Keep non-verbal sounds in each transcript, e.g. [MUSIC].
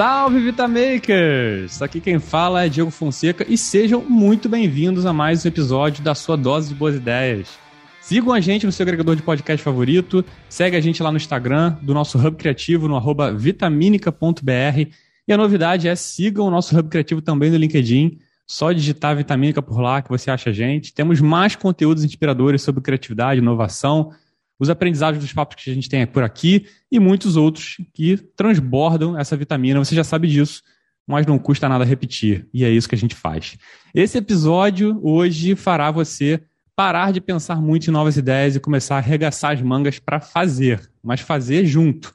Salve Vitamakers! Aqui quem fala é Diego Fonseca e sejam muito bem-vindos a mais um episódio da sua dose de boas ideias. Sigam a gente no seu agregador de podcast favorito, segue a gente lá no Instagram do nosso Hub Criativo no arroba vitaminica.br e a novidade é sigam o nosso Hub Criativo também no LinkedIn, só digitar Vitamínica por lá que você acha a gente. Temos mais conteúdos inspiradores sobre criatividade, inovação, os aprendizados dos papos que a gente tem por aqui e muitos outros que transbordam essa vitamina. Você já sabe disso, mas não custa nada repetir. E é isso que a gente faz. Esse episódio hoje fará você parar de pensar muito em novas ideias e começar a arregaçar as mangas para fazer, mas fazer junto.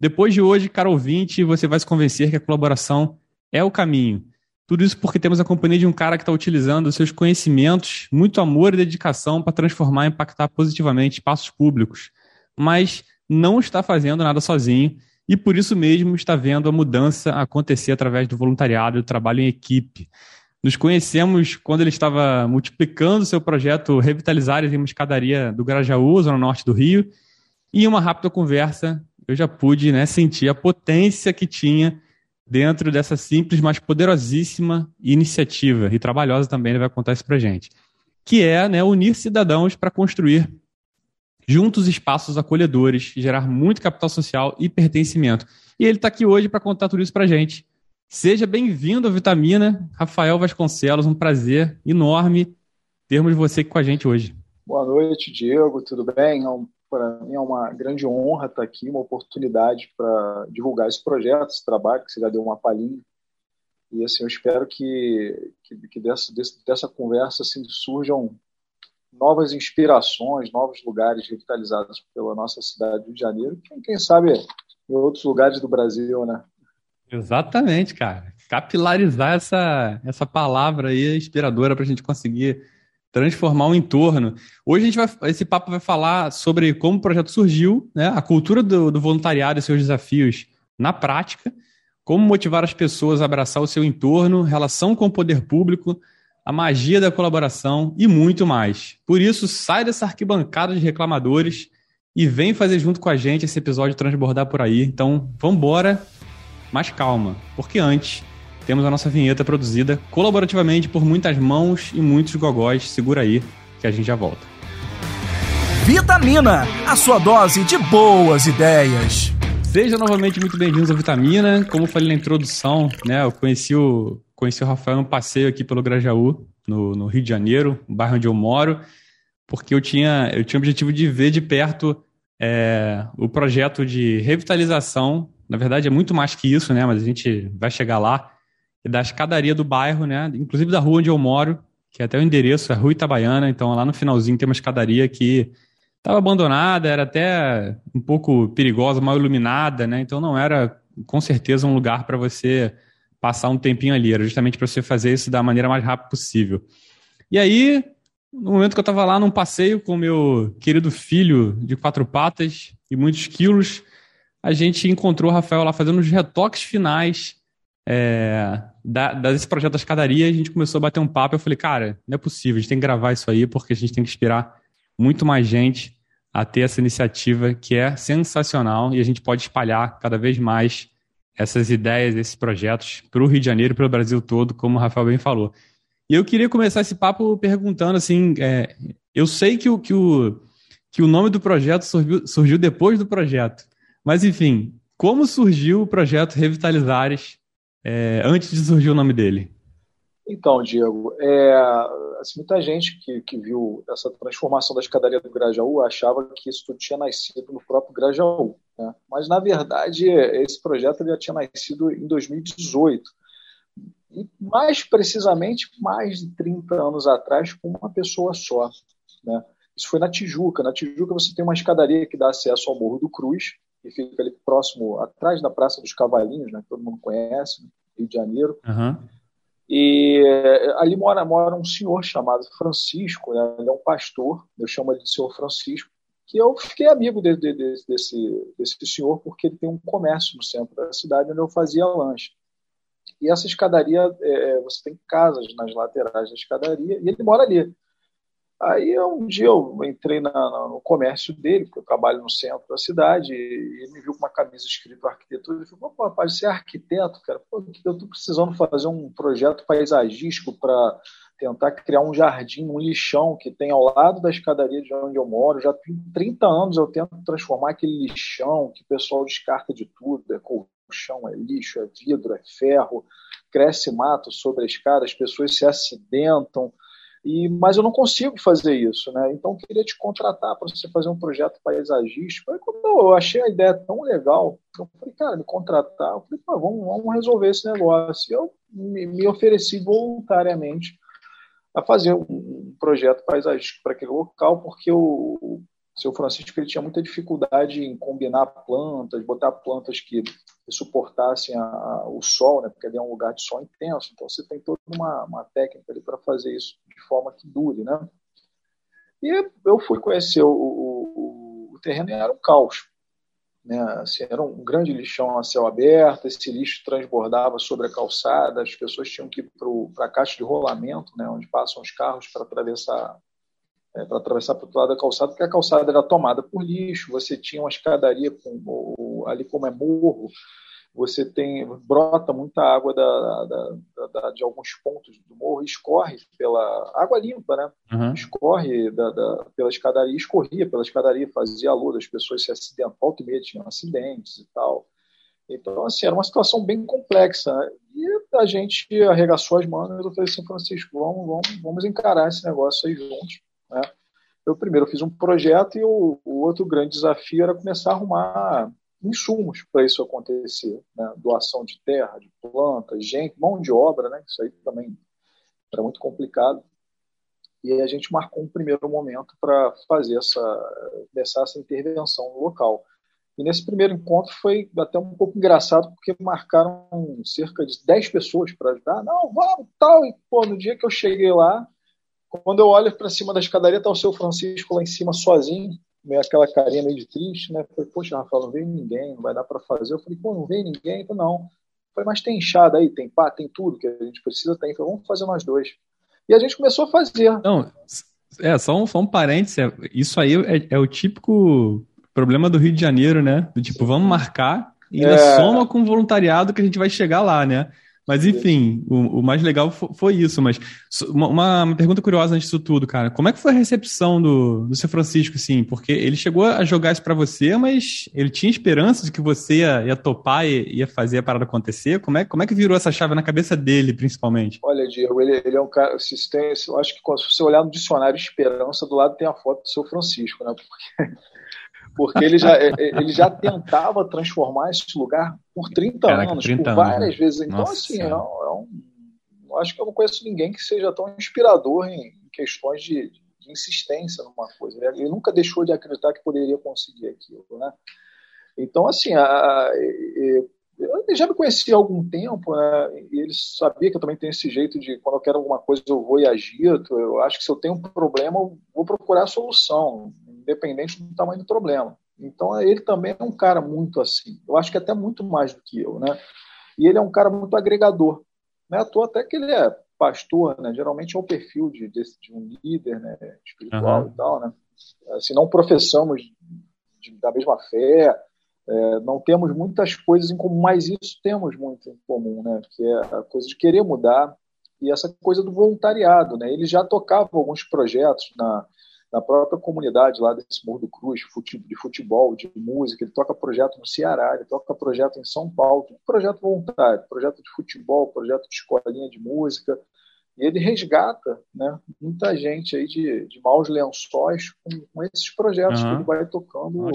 Depois de hoje, caro ouvinte, você vai se convencer que a colaboração é o caminho. Tudo isso porque temos a companhia de um cara que está utilizando seus conhecimentos, muito amor e dedicação para transformar e impactar positivamente espaços públicos, mas não está fazendo nada sozinho e por isso mesmo está vendo a mudança acontecer através do voluntariado e do trabalho em equipe. Nos conhecemos quando ele estava multiplicando seu projeto Revitalizares em uma escadaria do Grajaú, zona norte do Rio, e em uma rápida conversa eu já pude né, sentir a potência que tinha dentro dessa simples, mas poderosíssima iniciativa, e trabalhosa também, ele vai contar isso para gente, que é né, unir cidadãos para construir juntos espaços acolhedores, gerar muito capital social e pertencimento. E ele está aqui hoje para contar tudo isso para gente. Seja bem-vindo à Vitamina, Rafael Vasconcelos, um prazer enorme termos você aqui com a gente hoje. Boa noite, Diego, tudo bem? É um para mim é uma grande honra estar aqui, uma oportunidade para divulgar esse projeto, esse trabalho, que você já deu uma palhinha. E assim, eu espero que, que, que dessa, dessa conversa assim, surjam novas inspirações, novos lugares revitalizados pela nossa cidade do Rio de Janeiro, quem, quem sabe em outros lugares do Brasil, né? Exatamente, cara. Capilarizar essa, essa palavra aí inspiradora para a gente conseguir transformar o entorno. Hoje a gente vai, esse papo vai falar sobre como o projeto surgiu, né, a cultura do, do voluntariado e seus desafios na prática, como motivar as pessoas a abraçar o seu entorno, relação com o poder público, a magia da colaboração e muito mais. Por isso, sai dessa arquibancada de reclamadores e vem fazer junto com a gente esse episódio transbordar por aí. Então, vamos embora, mas calma, porque antes temos a nossa vinheta produzida colaborativamente por muitas mãos e muitos gogóis. Segura aí que a gente já volta. Vitamina, a sua dose de boas ideias. Sejam novamente muito bem-vindos à Vitamina. Como eu falei na introdução, né, eu conheci o, conheci o Rafael no passeio aqui pelo Grajaú, no, no Rio de Janeiro, o bairro onde eu moro, porque eu tinha, eu tinha o objetivo de ver de perto é, o projeto de revitalização. Na verdade, é muito mais que isso, né? Mas a gente vai chegar lá da escadaria do bairro, né? Inclusive da rua onde eu moro, que é até o endereço, é Rua Itabaiana. Então lá no finalzinho tem uma escadaria que estava abandonada, era até um pouco perigosa, mal iluminada, né? Então não era com certeza um lugar para você passar um tempinho ali, era justamente para você fazer isso da maneira mais rápida possível. E aí, no momento que eu estava lá num passeio com meu querido filho de quatro patas e muitos quilos, a gente encontrou o Rafael lá fazendo os retoques finais é, da, desse projeto da escadaria, a gente começou a bater um papo. Eu falei, cara, não é possível, a gente tem que gravar isso aí, porque a gente tem que inspirar muito mais gente a ter essa iniciativa que é sensacional e a gente pode espalhar cada vez mais essas ideias, esses projetos para o Rio de Janeiro para o Brasil todo, como o Rafael bem falou. E eu queria começar esse papo perguntando assim: é, eu sei que o, que, o, que o nome do projeto surgiu, surgiu depois do projeto, mas enfim, como surgiu o projeto Revitalizares é, antes de surgir o nome dele? Então, Diego, é, assim, muita gente que, que viu essa transformação da escadaria do Grajaú achava que isso tudo tinha nascido no próprio Grajaú. Né? Mas, na verdade, esse projeto já tinha nascido em 2018. E, mais precisamente, mais de 30 anos atrás, com uma pessoa só. Né? Isso foi na Tijuca. Na Tijuca você tem uma escadaria que dá acesso ao Morro do Cruz, que fica ali próximo, atrás da Praça dos Cavalinhos, né, que todo mundo conhece, no Rio de Janeiro. Uhum. E eh, ali mora, mora um senhor chamado Francisco, né, ele é um pastor, eu chamo ele de senhor Francisco, que eu fiquei amigo de, de, de, desse, desse senhor porque ele tem um comércio no centro da cidade onde eu fazia lanche. E essa escadaria, é, você tem casas nas laterais da escadaria, e ele mora ali. Aí um dia eu entrei na, no comércio dele, porque eu trabalho no centro da cidade, e ele me viu com uma camisa escrito arquitetura. Ele falou: Pô, rapaz, você é arquiteto, cara? Pô, eu estou precisando fazer um projeto paisagístico para tentar criar um jardim, um lixão que tem ao lado da escadaria de onde eu moro. Já tem 30 anos eu tento transformar aquele lixão que o pessoal descarta de tudo: é colchão, é lixo, é vidro, é ferro, cresce mato sobre a escada, as pessoas se acidentam. E, mas eu não consigo fazer isso, né? Então eu queria te contratar para você fazer um projeto paisagístico. Aí quando eu achei a ideia tão legal, eu falei, cara, me contratar, eu falei, vamos, vamos resolver esse negócio. E eu me, me ofereci voluntariamente a fazer um projeto paisagístico para aquele local, porque o, o seu Francisco ele tinha muita dificuldade em combinar plantas, botar plantas que, suportassem a, a, o sol, né? porque ali é um lugar de sol intenso, então você tem toda uma, uma técnica ali para fazer isso de forma que dure. Né? E eu fui conhecer o, o, o terreno e era um caos. Né? Assim, era um grande lixão a céu aberto, esse lixo transbordava sobre a calçada, as pessoas tinham que ir para a caixa de rolamento, né? onde passam os carros para atravessar é, para atravessar para o outro lado da calçada, porque a calçada era tomada por lixo, você tinha uma escadaria com, ali como é morro, você tem brota muita água da, da, da, de alguns pontos do morro, escorre pela água limpa, né? Uhum. Escorre pela escadaria, escorria pela escadaria, fazia lodo, as pessoas se acidentavam, volta e meia tinham acidentes e tal. Então, assim, era uma situação bem complexa. Né? E a gente arregaçou as mãos e eu falei assim, Francisco, vamos, vamos, vamos encarar esse negócio aí juntos. Né? Eu primeiro fiz um projeto e o, o outro grande desafio era começar a arrumar insumos para isso acontecer, né? doação de terra, de plantas, gente, mão de obra, né? Isso aí também era muito complicado. E aí a gente marcou um primeiro momento para fazer essa começar essa intervenção no local. E nesse primeiro encontro foi até um pouco engraçado, porque marcaram cerca de 10 pessoas para ajudar. Não, vamos, tal. E, pô, no dia que eu cheguei lá, quando eu olho para cima da escadaria, tá o seu Francisco lá em cima sozinho, meio aquela carinha meio de triste, né? Falei, poxa, Rafael, não veio ninguém, não vai dar para fazer. Eu falei, pô, não veio ninguém? Então, não. Falei, mas tem enxada aí, tem pá, tem tudo que a gente precisa, tem. Falei, vamos fazer nós dois. E a gente começou a fazer. Não, é, só um, só um parênteses, é, isso aí é, é, o típico problema do Rio de Janeiro, né? Do tipo, vamos marcar e ainda é... soma com o voluntariado que a gente vai chegar lá, né? Mas enfim, o, o mais legal foi isso. Mas uma, uma, pergunta curiosa antes disso tudo, cara. Como é que foi a recepção do, do seu Francisco, assim? Porque ele chegou a jogar isso para você, mas ele tinha esperança de que você ia, ia topar e ia fazer a parada acontecer? Como é, como é que virou essa chave na cabeça dele, principalmente? Olha, Diego, ele, ele é um cara. Se tem, eu acho que se você olhar no dicionário esperança, do lado tem a foto do seu Francisco, né? Porque porque ele já, é, é, ele já tentava transformar esse lugar por 30 Caraca, anos, 30 por várias anos, vezes. Então, Nossa, assim, é um, é um, acho que eu não conheço ninguém que seja tão inspirador em, questões de, de, insistência numa coisa. Ele nunca deixou de acreditar que poderia conseguir aquilo, né? Então, assim, a, a, ele já me conhecia há algum tempo, né? E ele sabia que eu também tenho esse jeito de quando eu quero alguma coisa eu vou e agito. Eu acho que se eu tenho um problema, eu vou procurar a solução independente do tamanho do problema. Então, ele também é um cara muito assim. Eu acho que até muito mais do que eu, né? E ele é um cara muito agregador. Não é à toa até que ele é pastor, né? Geralmente é o perfil de, de, de um líder né? espiritual uhum. e tal, né? Assim, não professamos de, da mesma fé, é, não temos muitas coisas em comum, mas isso temos muito em comum, né? Que é a coisa de querer mudar e essa coisa do voluntariado, né? Ele já tocava alguns projetos na na própria comunidade lá desse Morro do Cruz, de futebol, de música, ele toca projeto no Ceará, ele toca projeto em São Paulo, projeto voluntário, projeto de futebol, projeto de escolinha de música, e ele resgata né, muita gente aí de, de maus lençóis com, com esses projetos uhum. que ele vai tocando oh,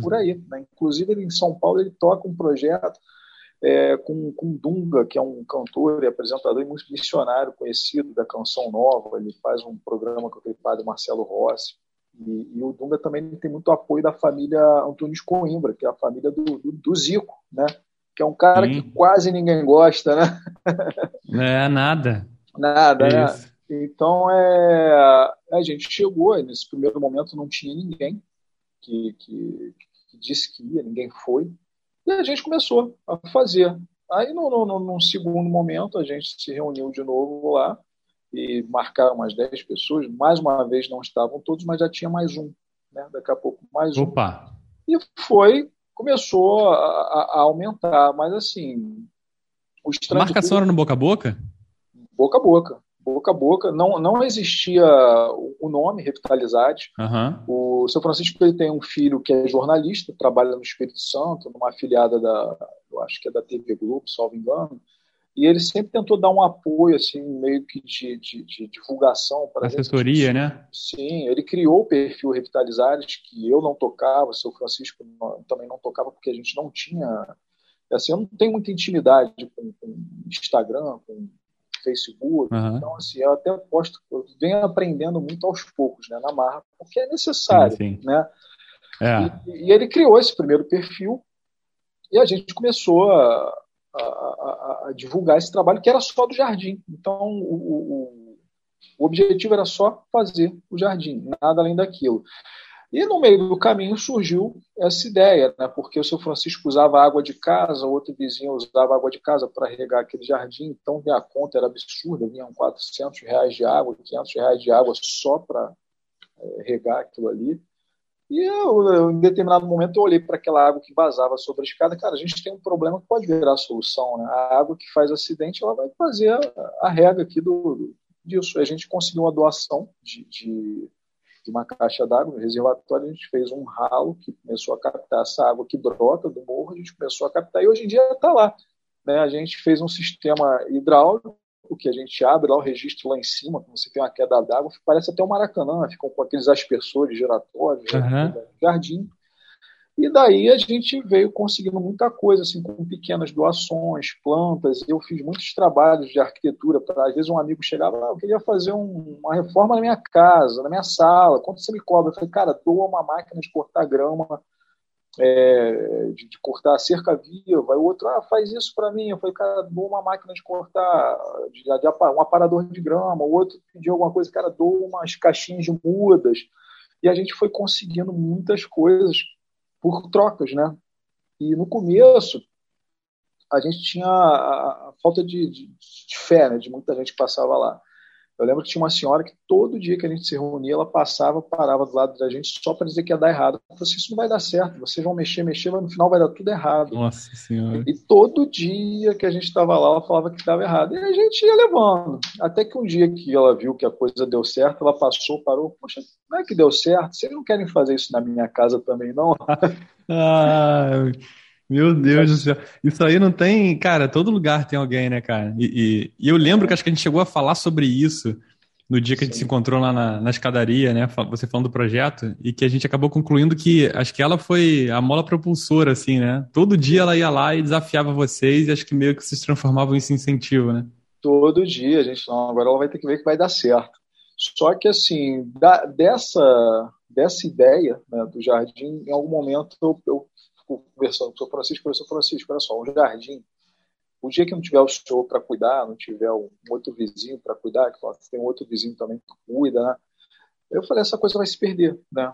por aí. Né? Inclusive, ele, em São Paulo, ele toca um projeto é, com, com Dunga, que é um cantor e apresentador e muito missionário conhecido da Canção Nova. Ele faz um programa com aquele padre Marcelo Rossi. E, e, o Dunga também tem muito apoio da família Antunes Coimbra, que é a família do, do, do Zico, né? Que é um cara Sim. que quase ninguém gosta, né? É, nada. Nada, é né? Então, é, a gente chegou, nesse primeiro momento não tinha ninguém que, que, que disse que ia, ninguém foi. E a gente começou a fazer. Aí, no, no, num segundo momento, a gente se reuniu de novo lá e marcaram umas 10 pessoas. Mais uma vez não estavam todos, mas já tinha mais um. Né? Daqui a pouco mais um. Opa! E foi, começou a, a aumentar, mas assim. A marcação era no boca a boca? Boca a boca. Boca a boca. Não, não existia o nome Revitalizade. Uhum. O seu Francisco ele tem um filho que é jornalista, trabalha no Espírito Santo, numa afiliada da, eu acho que é da TV Globo, salvo engano. E ele sempre tentou dar um apoio, assim, meio que de, de, de divulgação para Assessoria, gente. né? Sim, ele criou o perfil Revitalizares, que eu não tocava, o seu Francisco também não tocava, porque a gente não tinha. Assim, eu não tenho muita intimidade com, com Instagram, com Facebook. Uhum. Então, assim, eu até posto, eu venho aprendendo muito aos poucos, né, na marra, porque é necessário, sim, sim. né? É. E, e, ele criou esse primeiro perfil e a gente começou a, a, a, a, divulgar esse trabalho que era só do jardim. Então, o, o, o objetivo era só fazer o jardim, nada além daquilo. E no meio do caminho surgiu essa ideia, né? porque o seu Francisco usava água de casa, o outro vizinho usava água de casa para regar aquele jardim, então a conta era absurda, vinham 400 reais de água, 500 reais de água só para é, regar aquilo ali. E eu, eu, em determinado momento eu olhei para aquela água que vazava sobre a escada, cara, a gente tem um problema que pode virar solução, né? A água que faz acidente, ela vai fazer a, a rega aqui do, disso. A gente conseguiu uma doação de, de de uma caixa d'água, no reservatório, a gente fez um ralo que começou a captar essa água que brota do morro, a gente começou a captar e hoje em dia está lá. Né? A gente fez um sistema hidráulico que a gente abre lá o registro lá em cima, quando você tem uma queda d'água, parece até o um Maracanã, ficam com aqueles aspersores giratórios, uhum. jardim. E daí a gente veio conseguindo muita coisa, assim, com pequenas doações, plantas. Eu fiz muitos trabalhos de arquitetura. Pra, às vezes um amigo chegava, ah, eu queria fazer um, uma reforma na minha casa, na minha sala. Quanto você me cobra? Eu falei, cara, doa uma máquina de cortar grama, é, de, de, cortar cerca viva. Aí o outro, ah, faz isso para mim. Eu falei, cara, doa uma máquina de cortar, de, de, um aparador de grama. O outro pediu alguma coisa, cara, doa umas caixinhas de mudas. E a gente foi conseguindo muitas coisas por trocas, né? E no começo a gente tinha a, a falta de, de, de, fé, né? De muita gente que passava lá. Eu lembro que tinha uma senhora que todo dia que a gente se reunia, ela passava, parava do lado da gente só para dizer que ia dar errado. Falei assim, isso não vai dar certo, vocês vão mexer, mexer, mas no final vai dar tudo errado. Nossa Senhora. E todo dia que a gente estava lá, ela falava que estava errado. E a gente ia levando. Até que um dia que ela viu que a coisa deu certo, ela passou, parou, poxa, não é que deu certo? Vocês não querem fazer isso na minha casa também, não? [LAUGHS] ah, meu Deus do céu. Isso aí não tem. Cara, todo lugar tem alguém, né, cara? E, e, e eu lembro que acho que a gente chegou a falar sobre isso no dia que a gente se encontrou lá na, na escadaria, né? Você falando do projeto, e que a gente acabou concluindo que acho que ela foi a mola propulsora, assim, né? Todo dia ela ia lá e desafiava vocês, e acho que meio que se transformavam em incentivo, né? Todo dia, a gente, não, agora ela vai ter que ver que vai dar certo. Só que, assim, da, dessa, dessa ideia né, do jardim, em algum momento eu, eu conversando com o Francisco, eu Francisco, olha só, um jardim, o dia que não tiver o senhor para cuidar, não tiver um outro vizinho para cuidar, que tem um outro vizinho também que cuida, né? Eu falei, essa coisa vai se perder, né?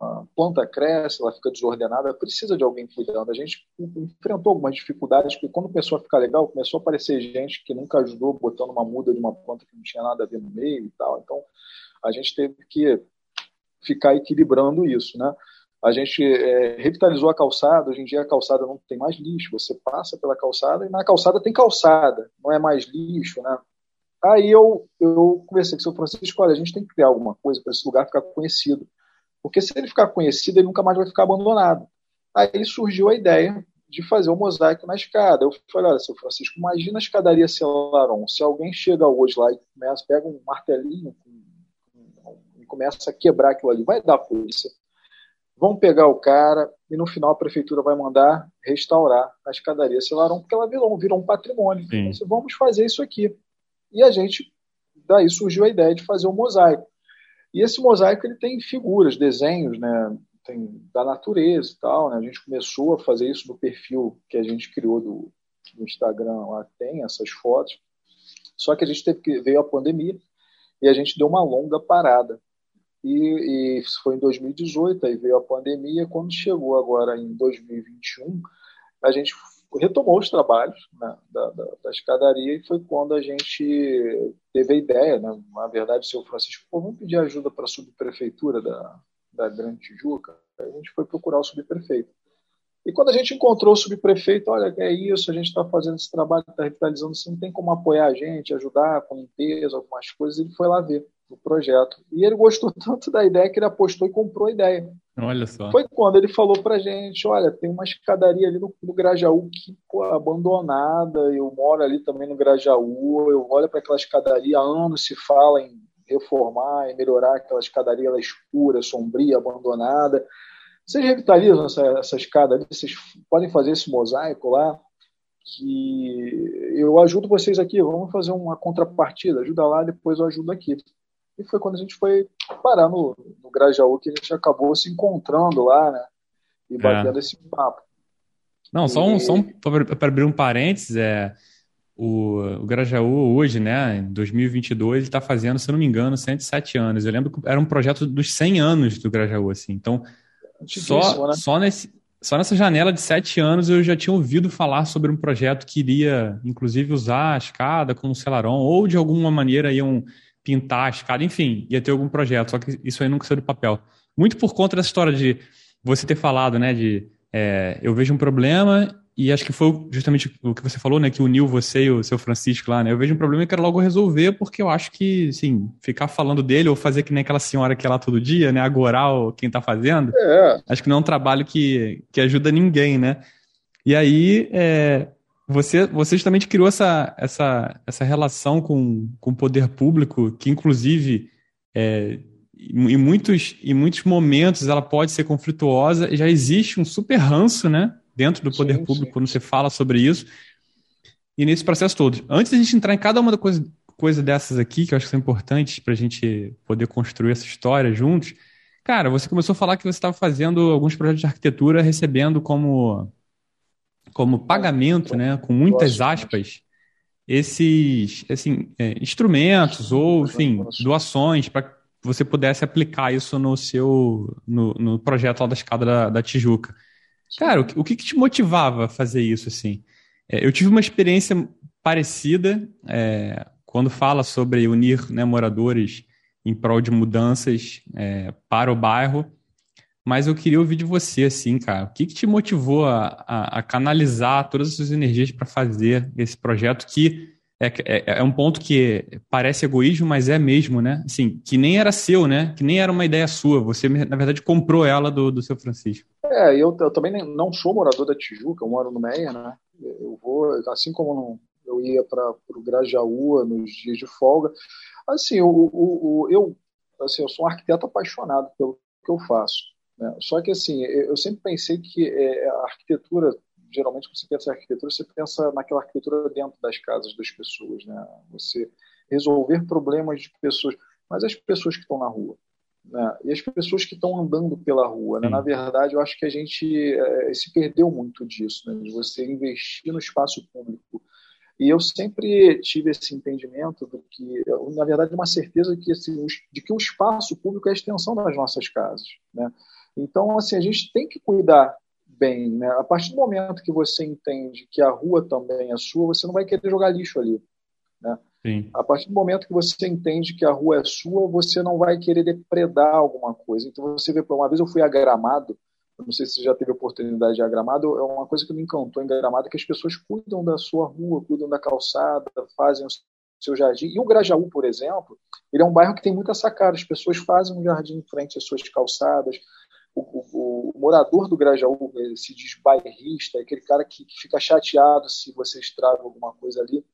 A planta cresce, ela fica desordenada, precisa de alguém cuidando. A gente enfrentou algumas dificuldades, porque quando começou a ficar legal, começou a aparecer gente que nunca ajudou botando uma muda de uma planta que não tinha nada a ver no meio e tal. Então, a gente teve que ficar equilibrando isso, né? A gente é, revitalizou a calçada, hoje em dia a calçada não tem mais lixo, você passa pela calçada e na calçada tem calçada, não é mais lixo, né? Aí eu, eu conversei com o seu Francisco, olha, a gente tem que criar alguma coisa para esse lugar ficar conhecido, porque se ele ficar conhecido, ele nunca mais vai ficar abandonado. Aí surgiu a ideia de fazer o um mosaico na escada. Eu falei, olha, seu Francisco, imagina a escadaria Celaron, se alguém chega hoje lá e começa, pega um martelinho e começa a quebrar aquilo ali, vai dar polícia vão pegar o cara e no final a prefeitura vai mandar restaurar a escadaria Celarão, porque ela virou, virou um patrimônio. Então, vamos fazer isso aqui. E a gente, daí surgiu a ideia de fazer um mosaico. E esse mosaico ele tem figuras, desenhos, né? Tem da natureza e tal. Né? A gente começou a fazer isso no perfil que a gente criou do, do Instagram, lá tem essas fotos. Só que a gente teve que veio a pandemia e a gente deu uma longa parada. E, e foi em 2018, aí veio a pandemia. Quando chegou agora em 2021, a gente retomou os trabalhos né, da, da, da, escadaria e foi quando a gente teve a ideia, né? na verdade, o seu Francisco, pô, vamos pedir ajuda para a subprefeitura da, da Grande Tijuca. A gente foi procurar o subprefeito. E quando a gente encontrou o subprefeito, olha, é isso, a gente está fazendo esse trabalho, está revitalizando, você não tem como apoiar a gente, ajudar com limpeza, algumas coisas, ele foi lá ver o projeto. E ele gostou [LAUGHS] tanto da ideia que ele apostou e comprou a ideia. Olha só. Foi quando ele falou pra gente, olha, tem uma escadaria ali no, no Grajaú que, pô, abandonada, eu moro ali também no Grajaú, eu olho para aquela escadaria, há anos se fala em reformar e melhorar aquela escadaria ela é escura, sombria, abandonada. Vocês revitalizam essa, essa escada ali, vocês podem fazer esse mosaico lá, que eu ajudo vocês aqui, vamos fazer uma contrapartida, ajuda lá, depois eu ajudo aqui. E foi quando a gente foi parar no, no Grajaú que a gente acabou se encontrando lá, né? E é. batendo é. esse papo. Não, e... só um, só um para abrir um parênteses, é, o, o Grajaú hoje, né, em 2022, está fazendo, se eu não me engano, 107 anos. Eu lembro que era um projeto dos 100 anos do Grajaú, assim. Então, só, né? só, nesse, só nessa janela de 7 anos eu já tinha ouvido falar sobre um projeto que iria, inclusive, usar a escada com o Celaron, ou de alguma maneira iam pintar a escada, enfim, ia ter algum projeto, só que isso aí nunca saiu do papel. Muito por conta dessa história de você ter falado, né, de é, eu vejo um problema e acho que foi justamente o que você falou, né, que uniu você e o seu Francisco lá, né, eu vejo um problema e quero logo resolver porque eu acho que, sim, ficar falando dele ou fazer que nem aquela senhora que é lá todo dia, né, agorar quem tá fazendo, é. acho que não é um trabalho que, que ajuda ninguém, né. E aí, é, você, você justamente criou essa, essa, essa relação com, com o poder público, que inclusive é, em, muitos, em muitos momentos ela pode ser conflituosa, já existe um super ranço né, dentro do poder sim, público sim. quando você fala sobre isso, e nesse processo todo. Antes da gente entrar em cada uma das coisas coisa dessas aqui, que eu acho que são importantes para a gente poder construir essa história juntos, cara, você começou a falar que você estava fazendo alguns projetos de arquitetura recebendo como como pagamento, né, com muitas aspas, esses assim, é, instrumentos ou, enfim, doações para que você pudesse aplicar isso no seu no, no projeto lá da escada da, da Tijuca. Cara, o, o que, que, te motivava a fazer isso assim? É, eu tive uma experiência parecida é, quando fala sobre unir né, moradores em prol de mudanças é, para o bairro mas eu queria ouvir de você, assim, cara. O que, que te motivou a, a, a canalizar todas as suas energias para fazer esse projeto que é, é, é, um ponto que parece egoísmo, mas é mesmo, né? Assim, que nem era seu, né? Que nem era uma ideia sua. Você, na verdade, comprou ela do, do seu Francisco. É, eu, eu também não sou morador da Tijuca, eu moro no Meia, né? Eu vou, assim como no, eu ia para o Grajaú nos dias de folga. Assim, o, o, o, eu, assim, eu sou um arquiteto apaixonado pelo que eu faço. Né? Só que, assim, eu sempre pensei que é, a arquitetura, geralmente, quando você pensa em arquitetura, você pensa naquela arquitetura dentro das casas das pessoas, né? Você resolver problemas de pessoas, mas as pessoas que estão na rua, né? E as pessoas que estão andando pela rua, né? Na verdade, eu acho que a gente é, se perdeu muito disso, né? De você investir no espaço público. E eu sempre tive esse entendimento do que, na verdade, uma certeza de que, assim, de que o espaço público é a extensão das nossas casas, né? Então, assim, a gente tem que cuidar bem, né? A partir do momento que você entende que a rua também é sua, você não vai querer jogar lixo ali, né? Sim. A partir do momento que você entende que a rua é sua, você não vai querer depredar alguma coisa. Então você vê, uma vez eu fui a Gramado, não sei se você já teve oportunidade de ir a Gramado, é uma coisa que me encantou em Gramado, que as pessoas cuidam da sua rua, cuidam da calçada, fazem o seu jardim. E o Grajaú, por exemplo, ele é um bairro que tem muita sacada, as pessoas fazem um jardim em frente às suas calçadas, o, o, morador do Grajaú se diz bairrista, é aquele cara que, que, fica chateado se você estraga alguma coisa ali.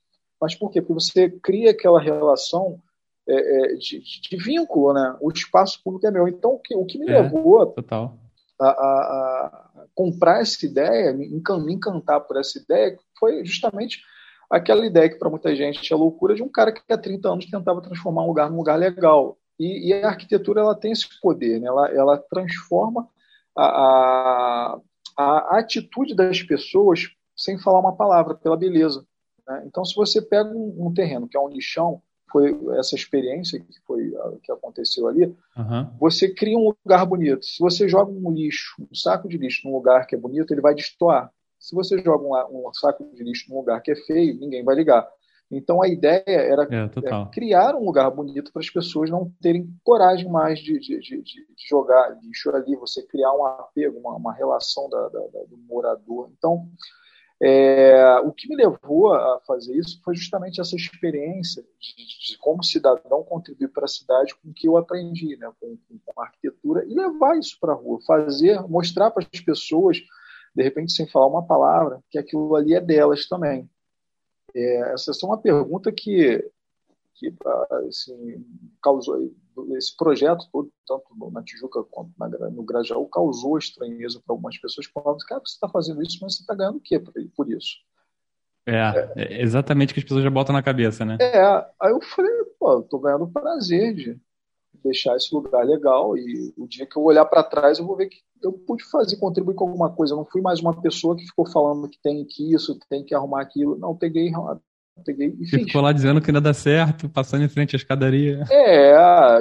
Mas por quê? Porque você cria aquela relação é, é, de, de, vínculo, né? O espaço público é meu. Então, o que, o que me é, levou a, a, a, comprar essa ideia, me encantar por essa ideia, foi justamente aquela ideia que para muita gente é loucura de um cara que há 30 anos tentava transformar um lugar num lugar legal. E, e, a arquitetura ela tem esse poder, né? ela, ela transforma a, a, a, atitude das pessoas sem falar uma palavra, pela beleza. Né? Então, se você pega um, um, terreno que é um lixão, foi essa experiência que foi que aconteceu ali, uhum. você cria um lugar bonito. Se você joga um lixo, um saco de lixo num lugar que é bonito, ele vai destoar. Se você joga um, um saco de lixo num lugar que é feio, ninguém vai ligar. Então a ideia era é, é, criar um lugar bonito para as pessoas não terem coragem mais de, de, de, de, jogar lixo ali, você criar um apego, uma, uma relação da, da, da, do morador. Então, é, o que me levou a fazer isso foi justamente essa experiência de, de como cidadão contribuir para a cidade com o que eu aprendi, né, com, com a arquitetura, e levar isso para a rua, fazer, mostrar para as pessoas, de repente sem falar uma palavra, que aquilo ali é delas também. É, essa é uma pergunta que, que assim, causou esse projeto todo, tanto na Tijuca quanto na, no Grajaú, causou estranheza para algumas pessoas que falavam, cara, você está fazendo isso, mas você está ganhando o quê por, isso? É, é, é, exatamente o que as pessoas já botam na cabeça, né? É, aí eu falei, pô, eu tô ganhando prazer de deixar esse lugar legal e o dia que eu olhar para trás eu vou ver que eu pude fazer, contribuir com alguma coisa. Eu não fui mais uma pessoa que ficou falando que tem que isso, tem que arrumar aquilo. Não, peguei, peguei e fiz. Ficou lá dizendo que não ia dar certo, passando em frente à escadaria. É,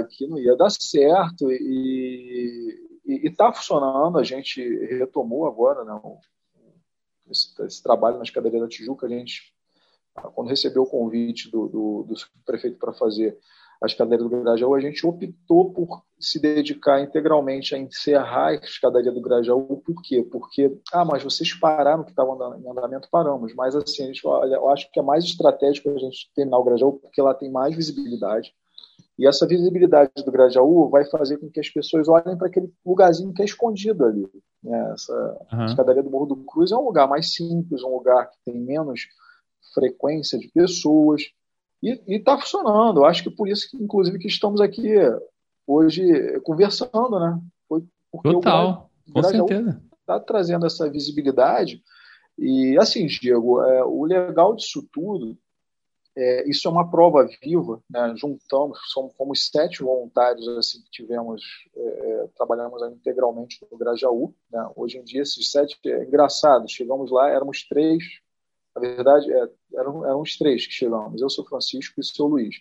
que não ia dar certo e, e, e tá funcionando. A gente retomou agora, né? Esse, esse trabalho na escadaria da Tijuca, a gente, quando recebeu o convite do, do, do prefeito para fazer a escadaria do Grajaú, a gente optou por se dedicar integralmente a encerrar a escadaria do Grajaú. Por quê? Porque, ah, mas vocês pararam que estavam em andamento, paramos. Mas, assim, a gente, olha, eu acho que é mais estratégico a gente terminar o Grajaú porque lá tem mais visibilidade. E essa visibilidade do Grajaú vai fazer com que as pessoas olhem para aquele lugarzinho que é escondido ali. Né? Essa uhum. escadaria do Morro do Cruz é um lugar mais simples, um lugar que tem menos frequência de pessoas, e está funcionando. Eu acho que por isso que, inclusive, que estamos aqui hoje conversando, né? Foi porque Total, o com certeza. Está trazendo essa visibilidade. E assim, Diego, é, o legal disso tudo, é, isso é uma prova viva, né? Juntamos, somos, fomos sete voluntários assim que tivemos, é, é trabalhamos integralmente no Grajaú. Né? Hoje em dia, esses sete, é engraçado, chegamos lá, éramos três, na verdade, é, eram, eram os três que chegamos. Eu sou Francisco e o seu Luiz,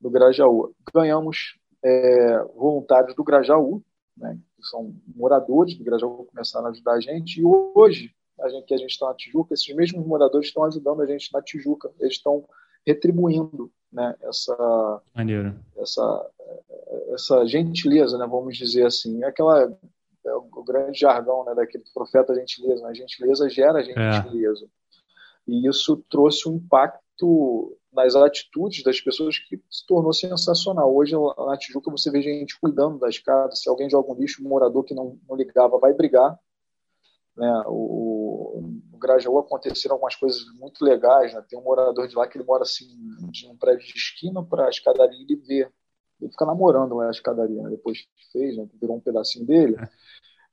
do Grajaú. Ganhamos é, voluntários do Grajaú, né, que são moradores do Grajaú, começaram a ajudar a gente. E hoje, a gente, que a gente está na Tijuca, esses mesmos moradores estão ajudando a gente na Tijuca. Eles estão retribuindo né, essa, essa, essa gentileza, né, vamos dizer assim. É aquela é o grande jargão né, daquele profeta gentileza. Né? A gentileza gera é. gentileza. E isso trouxe um impacto nas atitudes das pessoas que se tornou sensacional. Hoje, na Tijuca, você vê gente cuidando das casas. Se alguém joga um lixo, um morador que não, não ligava vai brigar. Né? O, no Grajaú aconteceram algumas coisas muito legais. Né? Tem um morador de lá que ele mora assim, de um prédio de esquina para a escadaria e ele vê. Ele fica namorando lá a escadaria, né? depois que fez, né? virou um pedacinho dele. É.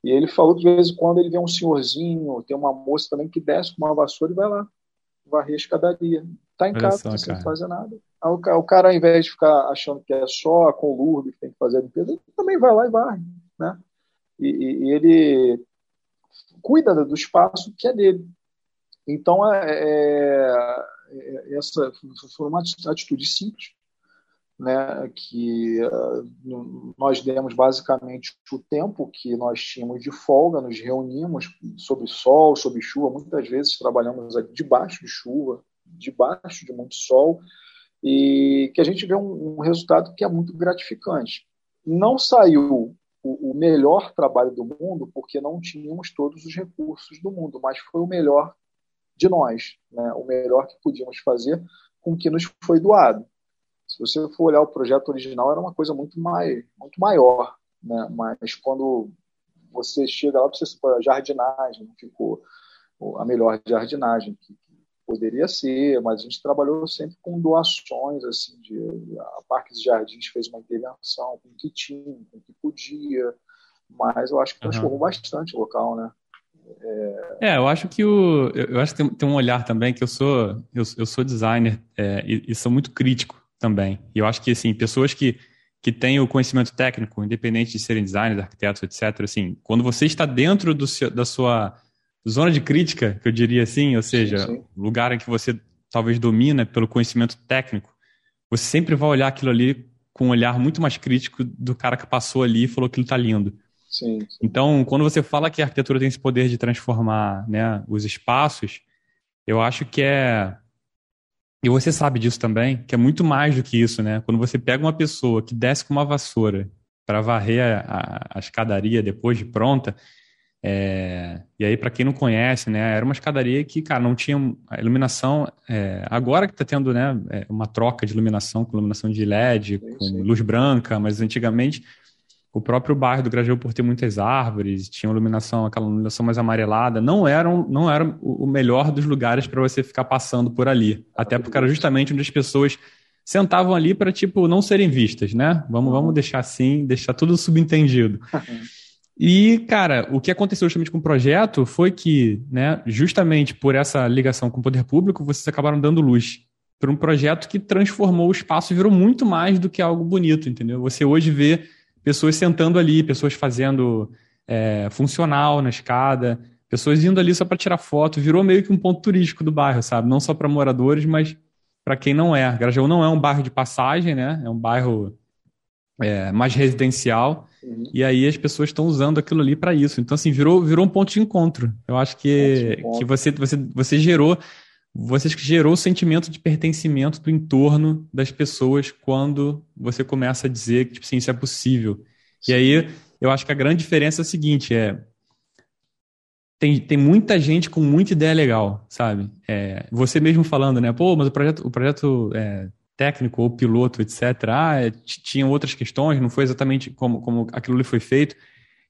E ele falou que de vez em quando ele vê um senhorzinho, tem uma moça também que desce com uma vassoura e vai lá varrer a escadaria. Está em Olha casa, só, sem fazer nada. O, o cara, ao invés de ficar achando que é só a colurbe que tem que fazer a limpeza, ele também vai lá e varre. Né? E, e, e ele cuida do espaço que é dele. Então, é, é, é essa foi uma atitude simples, né, que uh, nós demos basicamente o tempo que nós tínhamos de folga, nos reunimos sob sol, sob chuva, muitas vezes trabalhamos debaixo de chuva, debaixo de muito sol, e que a gente vê um, um resultado que é muito gratificante. Não saiu o, o melhor trabalho do mundo porque não tínhamos todos os recursos do mundo, mas foi o melhor de nós, né, o melhor que podíamos fazer com o que nos foi doado. Se você for olhar o projeto original, era uma coisa muito, mais, muito maior, né? mas quando você chega lá, você a jardinagem ficou a melhor jardinagem que, poderia ser, mas a gente trabalhou sempre com doações, assim, de a Parques e Jardins fez uma intervenção com o que tinha, com o que podia, mas eu acho que transformou uhum. bastante o local, né? É... é, eu acho que o, eu acho que tem, tem, um olhar também que eu sou, eu, eu sou designer é, e, e sou muito crítico também. E eu acho que, assim, pessoas que, que têm o conhecimento técnico, independente de serem designers, arquitetos, etc., assim, quando você está dentro do seu, da sua zona de crítica, que eu diria assim, ou seja, sim, sim. lugar em que você talvez domina pelo conhecimento técnico, você sempre vai olhar aquilo ali com um olhar muito mais crítico do cara que passou ali e falou que aquilo está lindo. Sim, sim, Então, quando você fala que a arquitetura tem esse poder de transformar né, os espaços, eu acho que é E você sabe disso também, que é muito mais do que isso, né? Quando você pega uma pessoa que desce com uma vassoura para varrer a, a, a, escadaria depois de pronta, é, e aí para quem não conhece, né, era uma escadaria que, cara, não tinha a iluminação. É, agora que está tendo, né, é, uma troca de iluminação com iluminação de LED, com luz branca, mas antigamente o próprio bairro do Grajaú, por ter muitas árvores, tinha iluminação, aquela iluminação mais amarelada, não era, não era o melhor dos lugares para você ficar passando por ali. Até porque era justamente onde as pessoas sentavam ali para, tipo, não serem vistas, né? Vamos, vamos deixar assim, deixar tudo subentendido. E, cara, o que aconteceu justamente com o projeto foi que, né, justamente por essa ligação com o poder público, vocês acabaram dando luz para um projeto que transformou o espaço e virou muito mais do que algo bonito, entendeu? Você hoje vê pessoas sentando ali, pessoas fazendo é, funcional na escada, pessoas indo ali só para tirar foto, virou meio que um ponto turístico do bairro, sabe? Não só para moradores, mas para quem não é. Grajaú não é um bairro de passagem, né? É um bairro é, mais residencial. Uhum. E aí as pessoas estão usando aquilo ali para isso. Então, assim, virou, virou um ponto de encontro. Eu acho que, que você, você, você gerou você gerou o sentimento de pertencimento do entorno das pessoas quando você começa a dizer que tipo assim, isso é possível. Sim. E aí eu acho que a grande diferença é a seguinte: é tem, tem muita gente com muita ideia legal, sabe? É, você mesmo falando, né? Pô, mas o projeto, o projeto é, técnico ou piloto, etc., ah, é, tinha outras questões, não foi exatamente como, como aquilo ali foi feito.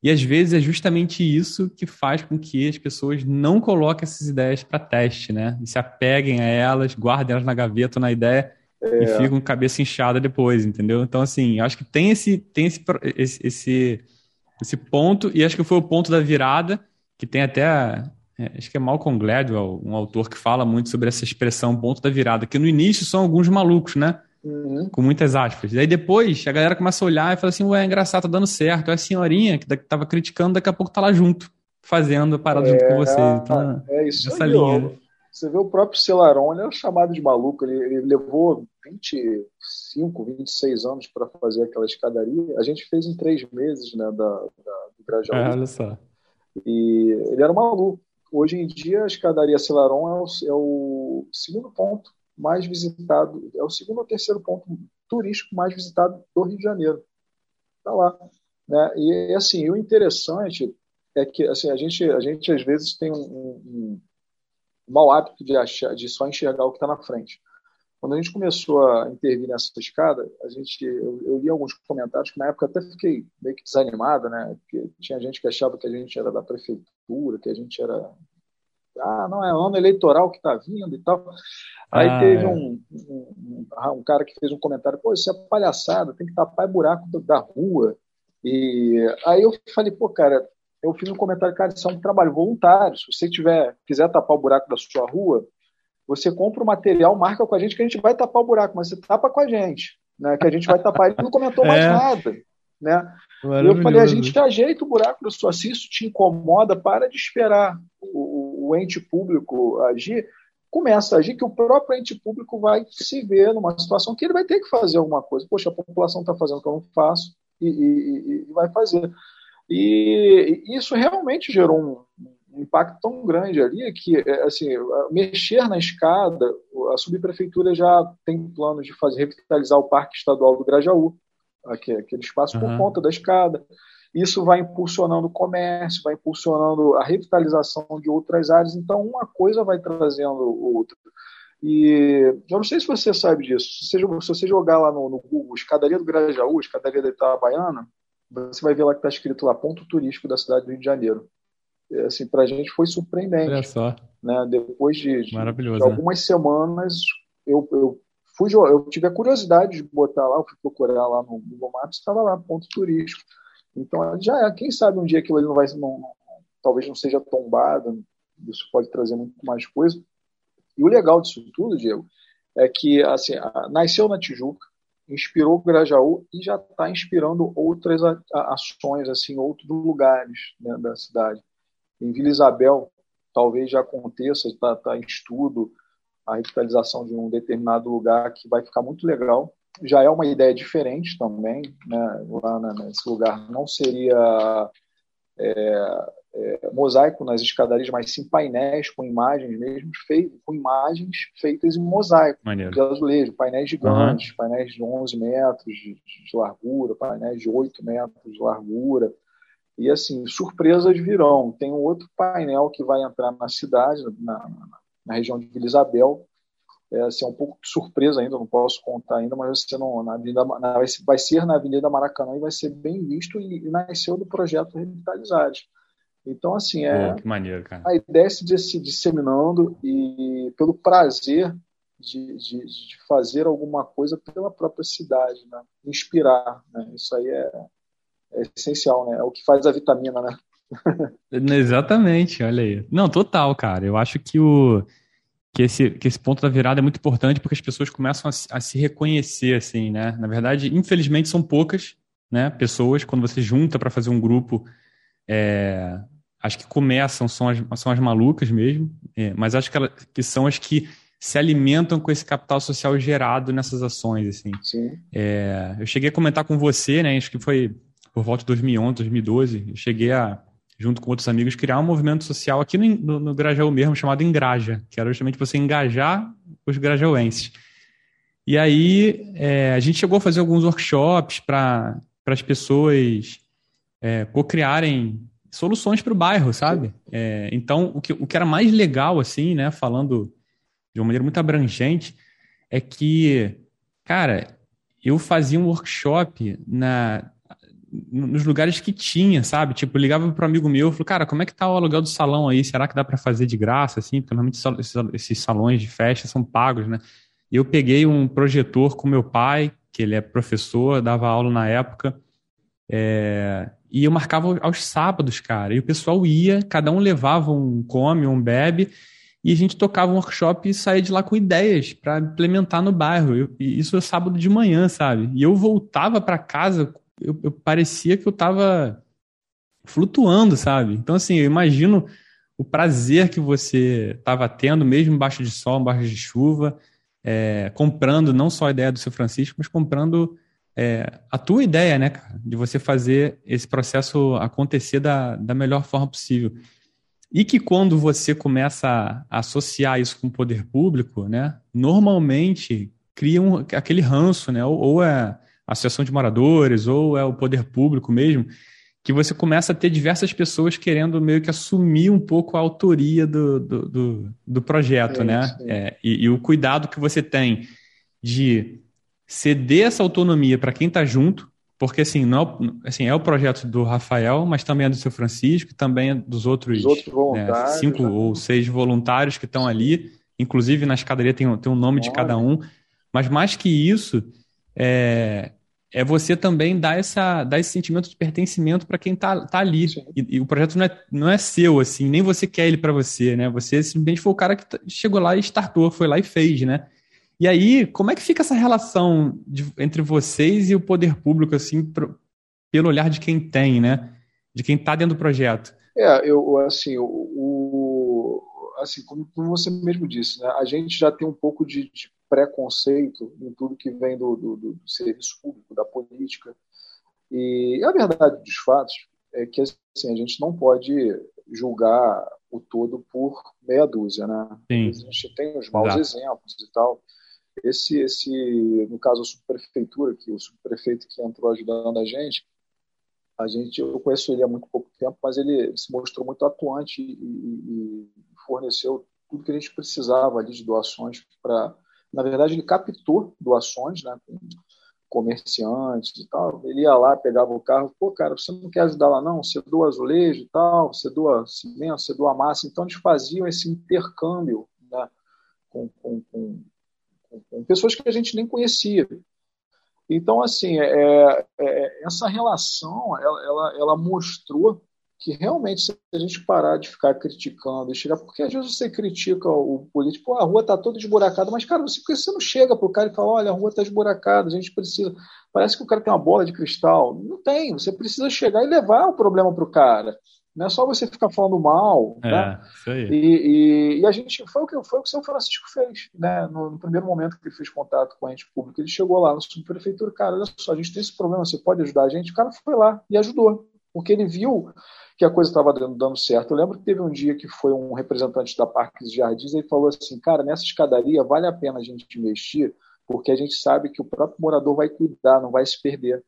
E às vezes é justamente isso que faz com que as pessoas não coloquem essas ideias para teste, né? E se apeguem a elas, guardem elas na gaveta na ideia é. e ficam com cabeça inchada depois, entendeu? Então, assim, acho que tem esse, tem esse, esse, esse ponto, e acho que foi o ponto da virada, que tem até, é, acho que é Malcolm Gladwell, um autor que fala muito sobre essa expressão ponto da virada, que no início são alguns malucos, né? Uhum. Com muitas aspas. E aí depois a galera começa a olhar e fala assim: Ué, é engraçado, tá dando certo. É a senhorinha que tava criticando, daqui a pouco tá lá junto, fazendo a parada é, junto com você. Então, é isso essa aí, linha. Você vê o próprio Celaron, ele é chamado de maluco. Ele, ele levou 25, 26 anos para fazer aquela escadaria. A gente fez em três meses né, da, da, do Grajaú. É, olha só. E ele era maluco. Hoje em dia, a escadaria Celaron é o, é o segundo ponto mais visitado, é o segundo ou terceiro ponto turístico mais visitado do Rio de Janeiro. Está lá. Né? E assim, o interessante é que assim, a, gente, a gente às vezes tem um, um, um mau hábito de, achar, de só enxergar o que está na frente. Quando a gente começou a intervir nessa escada, a gente, eu, eu, li alguns comentários que na época até fiquei meio que desanimada, né? Porque tinha gente que achava que a gente era da prefeitura, que a gente era ah, não é ano eleitoral que está vindo e tal. Aí ah, teve é. um, um, um, cara que fez um comentário, pô, isso é palhaçada, tem que tapar buraco da rua. E aí eu falei, pô, cara, eu fiz um comentário, cara, isso é um trabalho voluntário. Se você tiver, quiser tapar o buraco da sua rua, você compra o material, marca com a gente que a gente vai tapar o buraco, mas você tapa com a gente, né? Que a gente vai tapar. Ele não comentou [LAUGHS] mais é. nada, né? Eu falei, a gente ajeita o buraco da sua, se isso te incomoda, para de esperar o, o ente público agir começa a agir que o próprio ente público vai se ver numa situação que ele vai ter que fazer alguma coisa. Poxa, a população está fazendo o que eu não faço e, e, e, vai fazer. E isso realmente gerou um, um, impacto tão grande ali que, é, assim, mexer na escada, a subprefeitura já tem planos de fazer revitalizar o Parque Estadual do Grajaú, aquele espaço uhum. por conta da escada. Isso vai impulsionando o comércio, vai impulsionando a revitalização de outras áreas. Então, uma coisa vai trazendo outra. E eu não sei se você sabe disso. Se você, jogar lá no, no, Google Escadaria do Grajaú, Escadaria da Itabaiana, você vai ver lá que está escrito lá ponto turístico da cidade do Rio de Janeiro. É, assim, para a gente foi surpreendente. Olha só. Né? Depois de, de, de né? algumas né? semanas, eu, eu fui eu tive a curiosidade de botar lá, eu fui procurar lá no Google Maps, estava lá ponto turístico. Então, já é, quem sabe um dia aquilo ele não vai, não, talvez não seja tombado, isso pode trazer muito mais coisa. E o legal disso tudo, Diego, é que assim, nasceu na Tijuca, inspirou o Grajaú e já está inspirando outras ações, assim, outros lugares né, da cidade. Em Vila Isabel, talvez já aconteça, está tá em estudo a revitalização de um determinado lugar que vai ficar muito legal já é uma ideia diferente também, né? lá nesse lugar não seria é, é, mosaico nas escadarias, mas sim painéis com imagens mesmo, feitos, com imagens feitas em mosaico, Maneiro. de azulejo, painéis gigantes, uhum. painéis de 11 metros de, de, largura, painéis de 8 metros de largura. E assim, surpresas virão. Tem um outro painel que vai entrar na cidade, na, na, na região de Vila Isabel. É, assim, é um pouco de surpresa ainda, não posso contar ainda, mas você não, na Avenida, na, vai ser na Avenida Maracanã e vai ser bem visto e, e nasceu do projeto Revitalizade. Então, assim, é, Pô, maneiro, a ideia é se disseminando e pelo prazer de, de, de, fazer alguma coisa pela própria cidade, né? inspirar. Né? Isso aí é, é, essencial, né? é o que faz a vitamina, né? [LAUGHS] Exatamente, olha aí. Não, total, cara. Eu acho que o que esse, que esse ponto da virada é muito importante porque as pessoas começam a, a se reconhecer, assim, né? Na verdade, infelizmente, são poucas né, pessoas, quando você junta para fazer um grupo, é, Acho que começam, são as, são as malucas mesmo, é, mas acho que, ela, que são as que se alimentam com esse capital social gerado nessas ações, assim. Sim. É, eu cheguei a comentar com você, né, acho que foi por volta de 2011, 2012, eu cheguei a, junto com outros amigos, criar um movimento social aqui no, no, no Grajaú mesmo, chamado Engraja, que era justamente você engajar os grajauenses. E aí é, a gente chegou a fazer alguns workshops para as pessoas é, co-criarem soluções para o bairro, sabe? É, então, o que, o que era mais legal, assim, né, falando de uma maneira muito abrangente, é que, cara, eu fazia um workshop na, nos lugares que tinha, sabe? Tipo, ligava para um amigo meu, falou, cara, como é que tá o aluguel do salão aí? Será que dá para fazer de graça, assim? Porque normalmente esses salões de festa são pagos, né? E eu peguei um projetor com meu pai, que ele é professor, dava aula na época, é, e eu marcava aos sábados, cara. E o pessoal ia, cada um levava um come, um bebe, e a gente tocava um workshop e saía de lá com ideias para implementar no bairro. Eu, isso é sábado de manhã, sabe? E eu voltava para casa, eu, eu, parecia que eu estava flutuando, sabe? Então, assim, eu imagino o prazer que você estava tendo, mesmo embaixo de sol, embaixo de chuva, é, comprando não só a ideia do seu Francisco, mas comprando é, a tua ideia, né, cara, de você fazer esse processo acontecer da, da melhor forma possível. E que quando você começa a associar isso com o poder público, né, normalmente cria um, aquele ranço, né, ou, ou é associação de moradores, ou é o poder público mesmo, que você começa a ter diversas pessoas querendo meio que assumir um pouco a autoria do, do, do, do projeto, né? É, e, e o cuidado que você tem de ceder essa autonomia para quem está junto, porque assim, não, é assim, é o projeto do Rafael, mas também é do seu Francisco, também é dos outros, outros né, cinco né? ou seis voluntários que estão ali, inclusive na escadaria tem, tem um nome de cada um, mas mais que isso, é, é você também dar, essa, dar esse sentimento de pertencimento para quem está tá ali. E, e, o projeto não é, não é seu, assim, nem você quer ele para você, né? Você simplesmente foi o cara que chegou lá e startou, foi lá e fez, né? E aí, como é que fica essa relação de, entre vocês e o poder público, assim, pro, pelo olhar de quem tem, né? De quem está dentro do projeto? É, eu, assim, o, o assim como, como, você mesmo disse, né? A gente já tem um pouco de, de preconceito em tudo que vem do, do, do, serviço público, da política. E a verdade dos fatos é que assim, a gente não pode julgar o todo por meia dúzia, né? Sim. A gente tem os maus Exato. exemplos e tal. Esse, esse, no caso, a subprefeitura, que o subprefeito que entrou ajudando a gente, a gente, eu conheço ele há muito pouco tempo, mas ele se mostrou muito atuante e, e, forneceu tudo que a gente precisava ali de doações para, na verdade, ele captou doações, né, com comerciantes e tal. Ele ia lá, pegava o carro, pô, cara, você não quer ajudar lá não? Você doa azulejo e tal, você doa cimento, você doa massa. Então eles faziam esse intercâmbio, né, com, com, com com pessoas que a gente nem conhecia. Então, assim, é, é, é, essa relação, ela, ela, ela, mostrou que realmente, se a gente parar de ficar criticando e chegar, porque às vezes você critica o político, a rua está toda esburacada, mas, cara, você, você não chega para o cara e fala, olha, a rua está esburacada, a gente precisa. Parece que o cara tem uma bola de cristal. Não tem, você precisa chegar e levar o problema para o cara. Não é só você ficar falando mal. É, né? isso aí. E, e, e, a gente foi o que foi o que o São Francisco fez, né? No, no, primeiro momento que ele fez contato com a ente pública, ele chegou lá na subprefeitura, cara, olha só, a gente tem esse problema, você pode ajudar a gente? O cara foi lá e ajudou. Porque ele viu que a coisa estava dando, certo. Eu lembro que teve um dia que foi um representante da Parques Jardins e falou assim, cara, nessa escadaria vale a pena a gente investir, porque a gente sabe que o próprio morador vai cuidar, não vai se perder.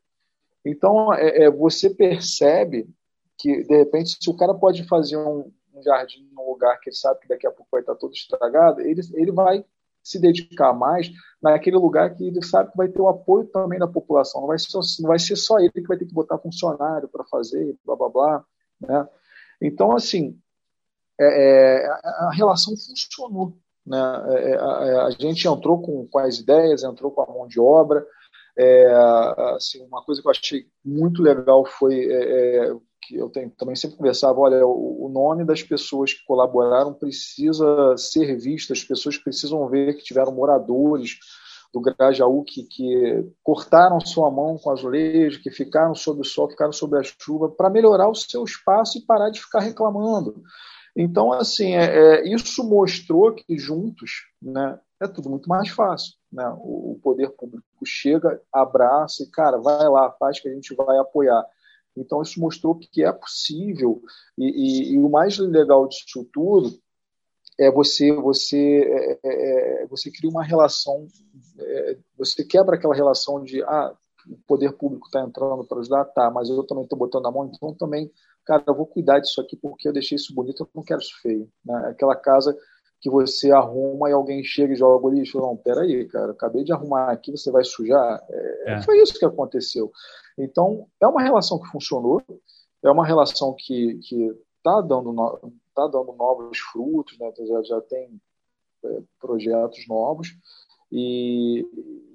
Então, é, é, você percebe que, de repente, se o cara pode fazer um, um, jardim num lugar que ele sabe que daqui a pouco vai estar todo estragado, ele, ele vai se dedicar mais naquele lugar que ele sabe que vai ter o apoio também da população. Não vai ser, não vai ser só ele que vai ter que botar funcionário para fazer, blá, blá, blá. Né? Então, assim, é, é, a relação funcionou. Né? É, é a, a, gente entrou com, com as ideias, entrou com a mão de obra, é, assim, uma coisa que eu achei muito legal foi é, é, que eu tenho, também sempre conversava, olha, o, nome das pessoas que colaboraram precisa ser visto, as pessoas precisam ver que tiveram moradores do Grajaú que, que cortaram sua mão com azulejo, que ficaram sob o sol, ficaram sob a chuva, para melhorar o seu espaço e parar de ficar reclamando. Então, assim, é, é, isso mostrou que juntos né, é tudo muito mais fácil. Né? O, o, poder público chega, abraça e, cara, vai lá, faz que a gente vai apoiar. Então, isso mostrou que é possível. E, e, e o mais legal disso tudo é você você é, é, é você cria uma relação, é, você quebra aquela relação de ah, o poder público está entrando para ajudar, tá, mas eu também estou botando a mão, então também cara, eu vou cuidar disso aqui porque eu deixei isso bonito, eu não quero isso feio. Né? Aquela casa que você arruma e alguém chega e joga o lixo. Não, peraí, cara, acabei de arrumar aqui, você vai sujar. É, é. Foi isso que aconteceu. Então, é uma relação que funcionou, é uma relação que está dando, no, tá dando novos frutos, né? já, já tem é, projetos novos, e,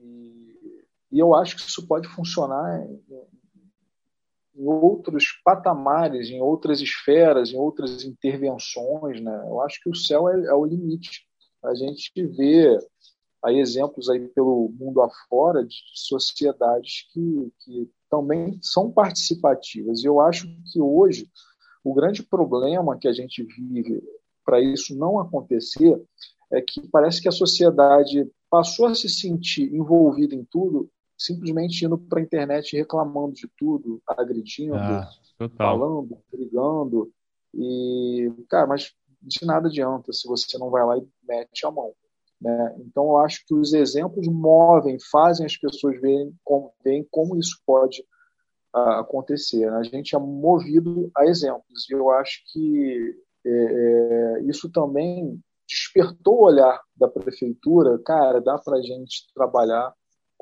e, e, eu acho que isso pode funcionar em, em outros patamares, em outras esferas, em outras intervenções. Né? Eu acho que o céu é, é o limite. A gente vê aí exemplos aí pelo mundo afora de sociedades que, que também são participativas. E eu acho que hoje o grande problema que a gente vive para isso não acontecer é que parece que a sociedade passou a se sentir envolvida em tudo simplesmente indo para a internet reclamando de tudo, agredindo, ah, falando, brigando. E, cara, mas de nada adianta se você não vai lá e mete a mão. Né? Então, eu acho que os exemplos movem, fazem as pessoas verem como, verem como isso pode acontecer. Né? A gente é movido a exemplos. E eu acho que é, é, isso também despertou o olhar da prefeitura. Cara, dá para a gente trabalhar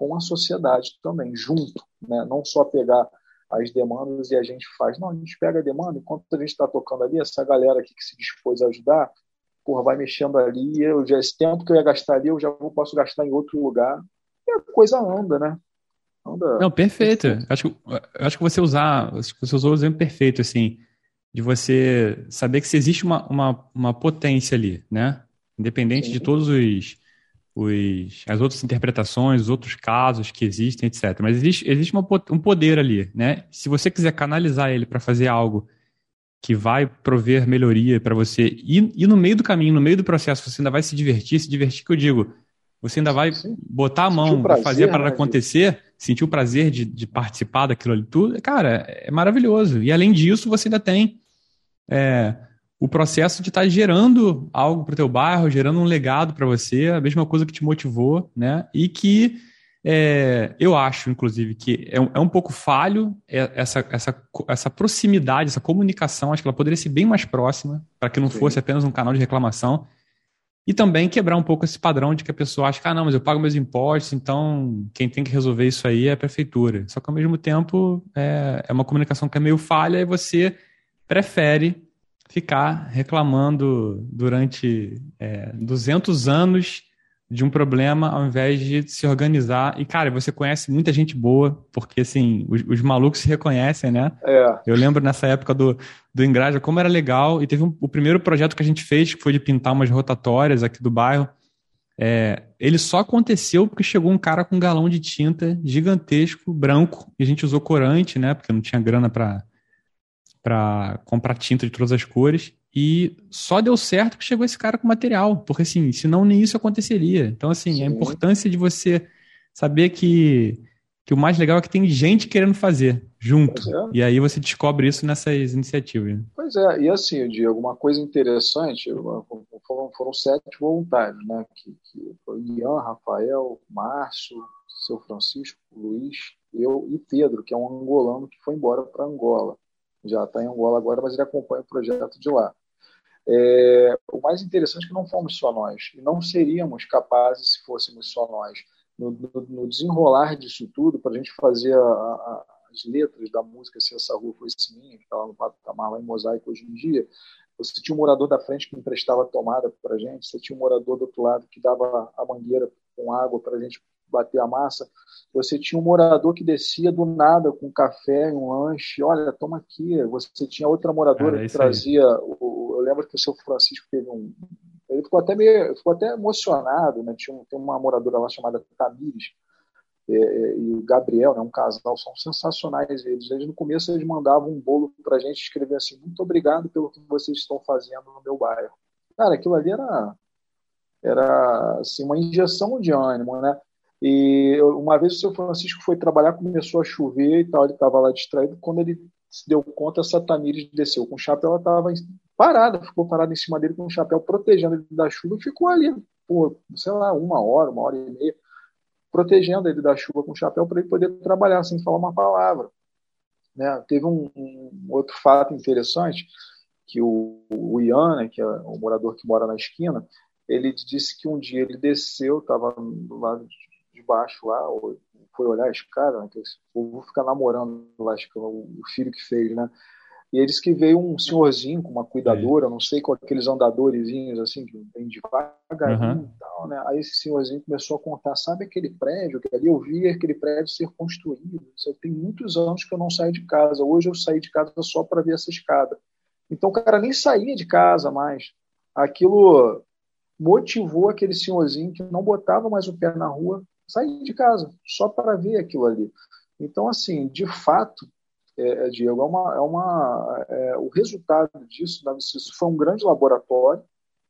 com a sociedade também, junto, né? não só pegar as demandas e a gente faz. Não, a gente pega a demanda, enquanto a gente está tocando ali, essa galera aqui que se dispôs a ajudar, porra, vai mexendo ali, eu já, esse tempo que eu ia gastar ali, eu já posso gastar em outro lugar. E a coisa anda, né? Anda. Não, perfeito. Acho, acho que você usar, você usou o exemplo perfeito, assim, de você saber que se existe uma, uma, uma potência ali, né? Independente Sim. de todos os os, as outras interpretações, os outros casos que existem, etc. Mas existe, existe uma, um poder ali, né? Se você quiser canalizar ele para fazer algo que vai prover melhoria para você, e, e no meio do caminho, no meio do processo, você ainda vai se divertir, se divertir que eu digo, você ainda vai Sim. botar a mão para fazer para né, acontecer, sentir o prazer de, de participar daquilo ali tudo, cara, é maravilhoso. E além disso, você ainda tem é, o processo de estar tá gerando algo para o teu bairro, gerando um legado para você, a mesma coisa que te motivou, né? E que é, eu acho, inclusive, que é um, é um pouco falho essa, essa, essa proximidade, essa comunicação. Acho que ela poderia ser bem mais próxima, para que não Sim. fosse apenas um canal de reclamação. E também quebrar um pouco esse padrão de que a pessoa acha que, ah, não, mas eu pago meus impostos, então quem tem que resolver isso aí é a prefeitura. Só que ao mesmo tempo é, é uma comunicação que é meio falha e você prefere ficar reclamando durante é, 200 anos de um problema ao invés de se organizar. E, cara, você conhece muita gente boa, porque, assim, os, os malucos se reconhecem, né? É. Eu lembro nessa época do, do Engraja como era legal. E teve um, o primeiro projeto que a gente fez, que foi de pintar umas rotatórias aqui do bairro. É, ele só aconteceu porque chegou um cara com um galão de tinta gigantesco, branco, e a gente usou corante, né? Porque não tinha grana para para comprar tinta de todas as cores. E só deu certo que chegou esse cara com material, porque assim, senão nem isso aconteceria. Então, assim, Sim. a importância de você saber que que o mais legal é que tem gente querendo fazer junto. É. E aí você descobre isso nessas iniciativas. Pois é, e assim, Diego, uma coisa interessante, foram, foram sete voluntários, né? Que, que foi Ian, Rafael, Márcio, seu Francisco, Luiz, eu e Pedro, que é um angolano que foi embora para Angola. Já está em Angola agora, mas ele acompanha o projeto de lá. É, o mais interessante é que não fomos só nós, e não seríamos capazes se fôssemos só nós. No, no, desenrolar disso tudo, para a gente fazer a, a, as letras da música Se Essa Rua Fosse Minha, que está lá no patamar, lá em Mosaico hoje em dia, você tinha um morador da frente que emprestava tomada para a gente, você tinha um morador do outro lado que dava a mangueira com água para a gente bater a massa. Você tinha um morador que descia do nada com um café, um lanche. Olha, toma aqui. Você tinha outra moradora Cara, que trazia. O, eu lembro que o seu Francisco teve um. Ele ficou até meio, ficou até emocionado, né? Tinha tem uma moradora lá chamada Tamires é, é, e o Gabriel, né? Um casal são sensacionais eles. Eles no começo eles mandavam um bolo para a gente escrever assim: muito obrigado pelo que vocês estão fazendo no meu bairro. Cara, aquilo ali era era assim uma injeção de ânimo, né? E uma vez o seu Francisco foi trabalhar, começou a chover e tal, ele estava lá distraído. Quando ele se deu conta, a Tamires desceu com o chapéu, ela estava parada, ficou parada em cima dele com o chapéu, protegendo ele da chuva e ficou ali, por, sei lá, uma hora, uma hora e meia, protegendo ele da chuva com o chapéu para ele poder trabalhar sem falar uma palavra. Né? Teve um, um outro fato interessante, que o, o Ian, né, que é o morador que mora na esquina, ele disse que um dia ele desceu, estava do lado de baixo lá, foi olhar a escada, né, que o povo fica namorando lá, o filho que fez, né? E eles que veio um senhorzinho com uma cuidadora, não sei, com aqueles andadorzinhos assim, que vem devagarinho uhum. e tal, né? Aí esse senhorzinho começou a contar, sabe aquele prédio que ali eu vi aquele prédio ser construído? Isso tem muitos anos que eu não saio de casa. Hoje eu saí de casa só para ver essa escada. Então o cara nem saía de casa mais. Aquilo motivou aquele senhorzinho que não botava mais o pé na rua sair de casa só para ver aquilo ali. Então, assim, de fato, é, é Diego, é uma, é uma, é, o resultado disso, né, isso foi um grande laboratório,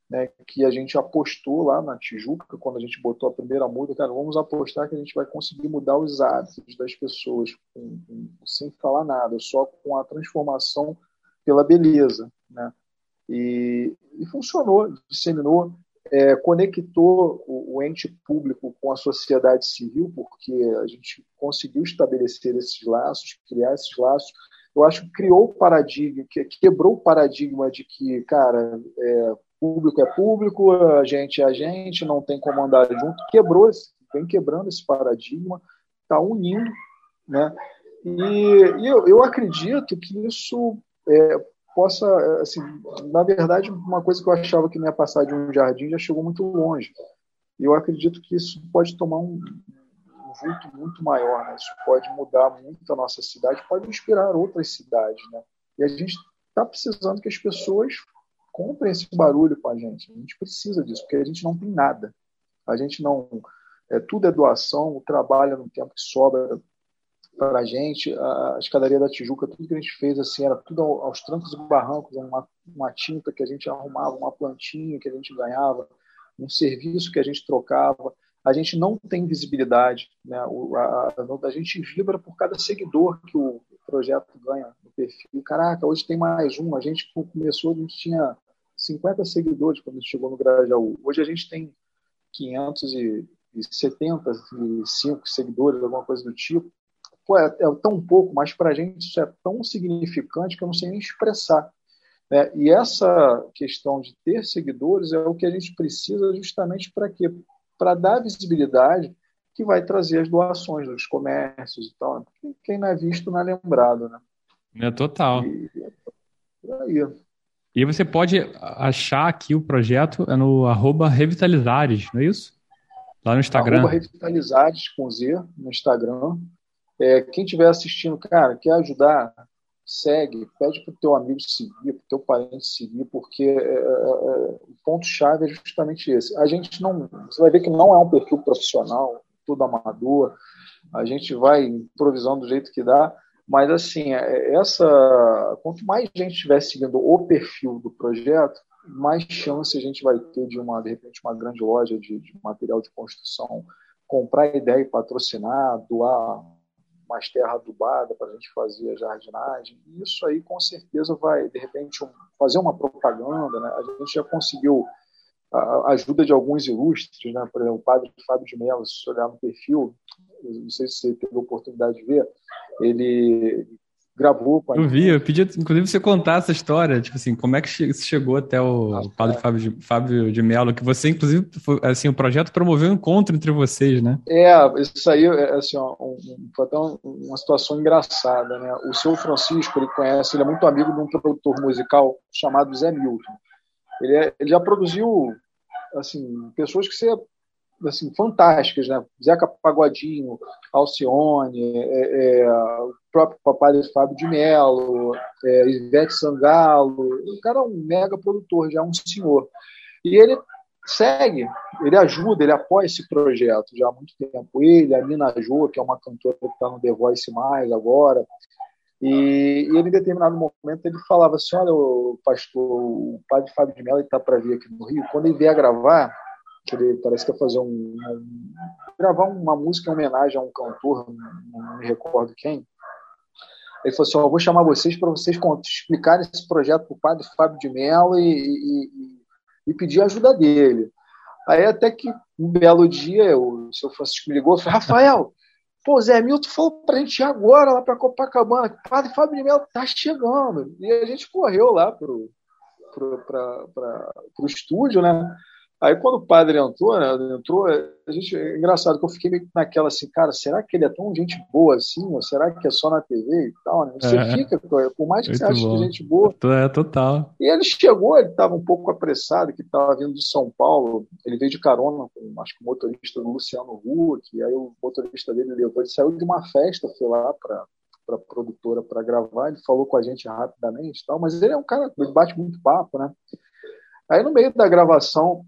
né, que a gente apostou lá na Tijuca, quando a gente botou a primeira muda, cara, vamos apostar que a gente vai conseguir mudar os hábitos das pessoas, com, com, sem falar nada, só com a transformação pela beleza, né? E, e funcionou, disseminou é, conectou o, o, ente público com a sociedade civil, porque a gente conseguiu estabelecer esses laços, criar esses laços. Eu acho que criou o paradigma, que, quebrou o paradigma de que, cara, é, público é público, a gente é a gente, não tem como andar junto. Quebrou, vem quebrando esse paradigma, está unindo, né? E, e eu, eu, acredito que isso é, possa, assim, na verdade, uma coisa que eu achava que não ia passar de um jardim já chegou muito longe. E eu acredito que isso pode tomar um, vulto muito maior, né? Isso pode mudar muito a nossa cidade, pode inspirar outras cidades, né? E a gente está precisando que as pessoas comprem esse barulho com a gente. A gente precisa disso, porque a gente não tem nada. A gente não. É, tudo é doação, o trabalho no tempo que sobra para a gente. A escadaria da Tijuca, tudo que a gente fez assim, era tudo aos trancos e barrancos, uma, uma tinta que a gente arrumava, uma plantinha que a gente ganhava, um serviço que a gente trocava. A gente não tem visibilidade, né? O, a, a, gente vibra por cada seguidor que o projeto ganha no perfil. Caraca, hoje tem mais um. A gente começou, a gente tinha 50 seguidores quando a gente chegou no Grajaú. Hoje a gente tem 575 seguidores, alguma coisa do tipo pô, é, é tão pouco, mas para a gente isso é tão significante que eu não sei nem expressar. Né? E essa questão de ter seguidores é o que a gente precisa justamente para quê? Para dar visibilidade que vai trazer as doações dos comércios e tal. Quem não é visto não é lembrado, né? É total. E, aí. e você pode achar aqui o projeto é no arroba Revitalizares, não é isso? Lá no Instagram. Arroba Revitalizares com Z no Instagram. É, quem estiver assistindo, cara, quer ajudar, segue, pede para o teu amigo seguir, para o teu parente seguir, porque é, é, é, o ponto-chave é justamente esse. A gente não. Você vai ver que não é um perfil profissional, tudo amador, a gente vai improvisando do jeito que dá, mas assim, é, essa. Quanto mais gente estiver seguindo o perfil do projeto, mais chance a gente vai ter de uma, de repente, uma grande loja de, de material de construção comprar ideia e patrocinar, doar mais terra adubada para a gente fazer a jardinagem. E isso aí com certeza vai, de repente, um, fazer uma propaganda. Né? A gente já conseguiu a ajuda de alguns ilustres, né? por exemplo, o padre Fábio de Mello, se olhar no perfil, não sei se você teve a oportunidade de ver, ele gravou com a Eu vi, eu pedi, inclusive, você contar essa história, tipo assim, como é que você chegou até o ah, padre é. Fábio, de, Fábio de Mello, que você, inclusive, foi, assim, o projeto promoveu um encontro entre vocês, né? É, isso aí, é, assim, ó, um, foi até uma situação engraçada, né? O seu Francisco, ele conhece, ele é muito amigo de um produtor musical chamado Zé Milton. Ele, é, ele já produziu, assim, pessoas que você assim, fantásticas, né? Zeca Pagodinho, Alcione, é, é, próprio papai Fábio de Mello, é, Ivete Sangalo. O cara é um mega produtor, já é um senhor. E ele segue, ele ajuda, ele apoia esse projeto já há muito tempo. Ele, a Nina Jô, que é uma cantora que está no The Voice Mais agora. E, e ele, em determinado momento, ele falava assim: Olha, o pastor, o padre Fábio de Mello está para vir aqui no Rio. Quando ele vier gravar, que ele parece que ia fazer um, um, gravar uma música em homenagem a um cantor, não me recordo quem. Ele falou assim: oh, vou chamar vocês para vocês explicarem esse projeto para o padre Fábio de Mello e, e, e, pedir a ajuda dele. Aí até que um belo dia o seu Francisco me ligou e falou: Rafael, pô, Zé Milton falou para a gente ir agora lá para Copacabana, o padre Fábio de Mello está chegando. E a gente correu lá para o estúdio, né? Aí quando o padre entrou, né, entrou, a gente, é engraçado que eu fiquei meio naquela assim, cara, será que ele é tão gente boa assim? Ou será que é só na TV e tal? Né? Você é. fica, por mais que você ache que é gente boa. É, total. E ele chegou, ele estava um pouco apressado, que estava vindo de São Paulo, ele veio de carona com, acho que o motorista do Luciano Huck, aí o motorista dele levou, ele saiu de uma festa, foi lá para para produtora para gravar, ele falou com a gente rapidamente tal, mas ele é um cara, ele bate muito papo, né? Aí no meio da gravação,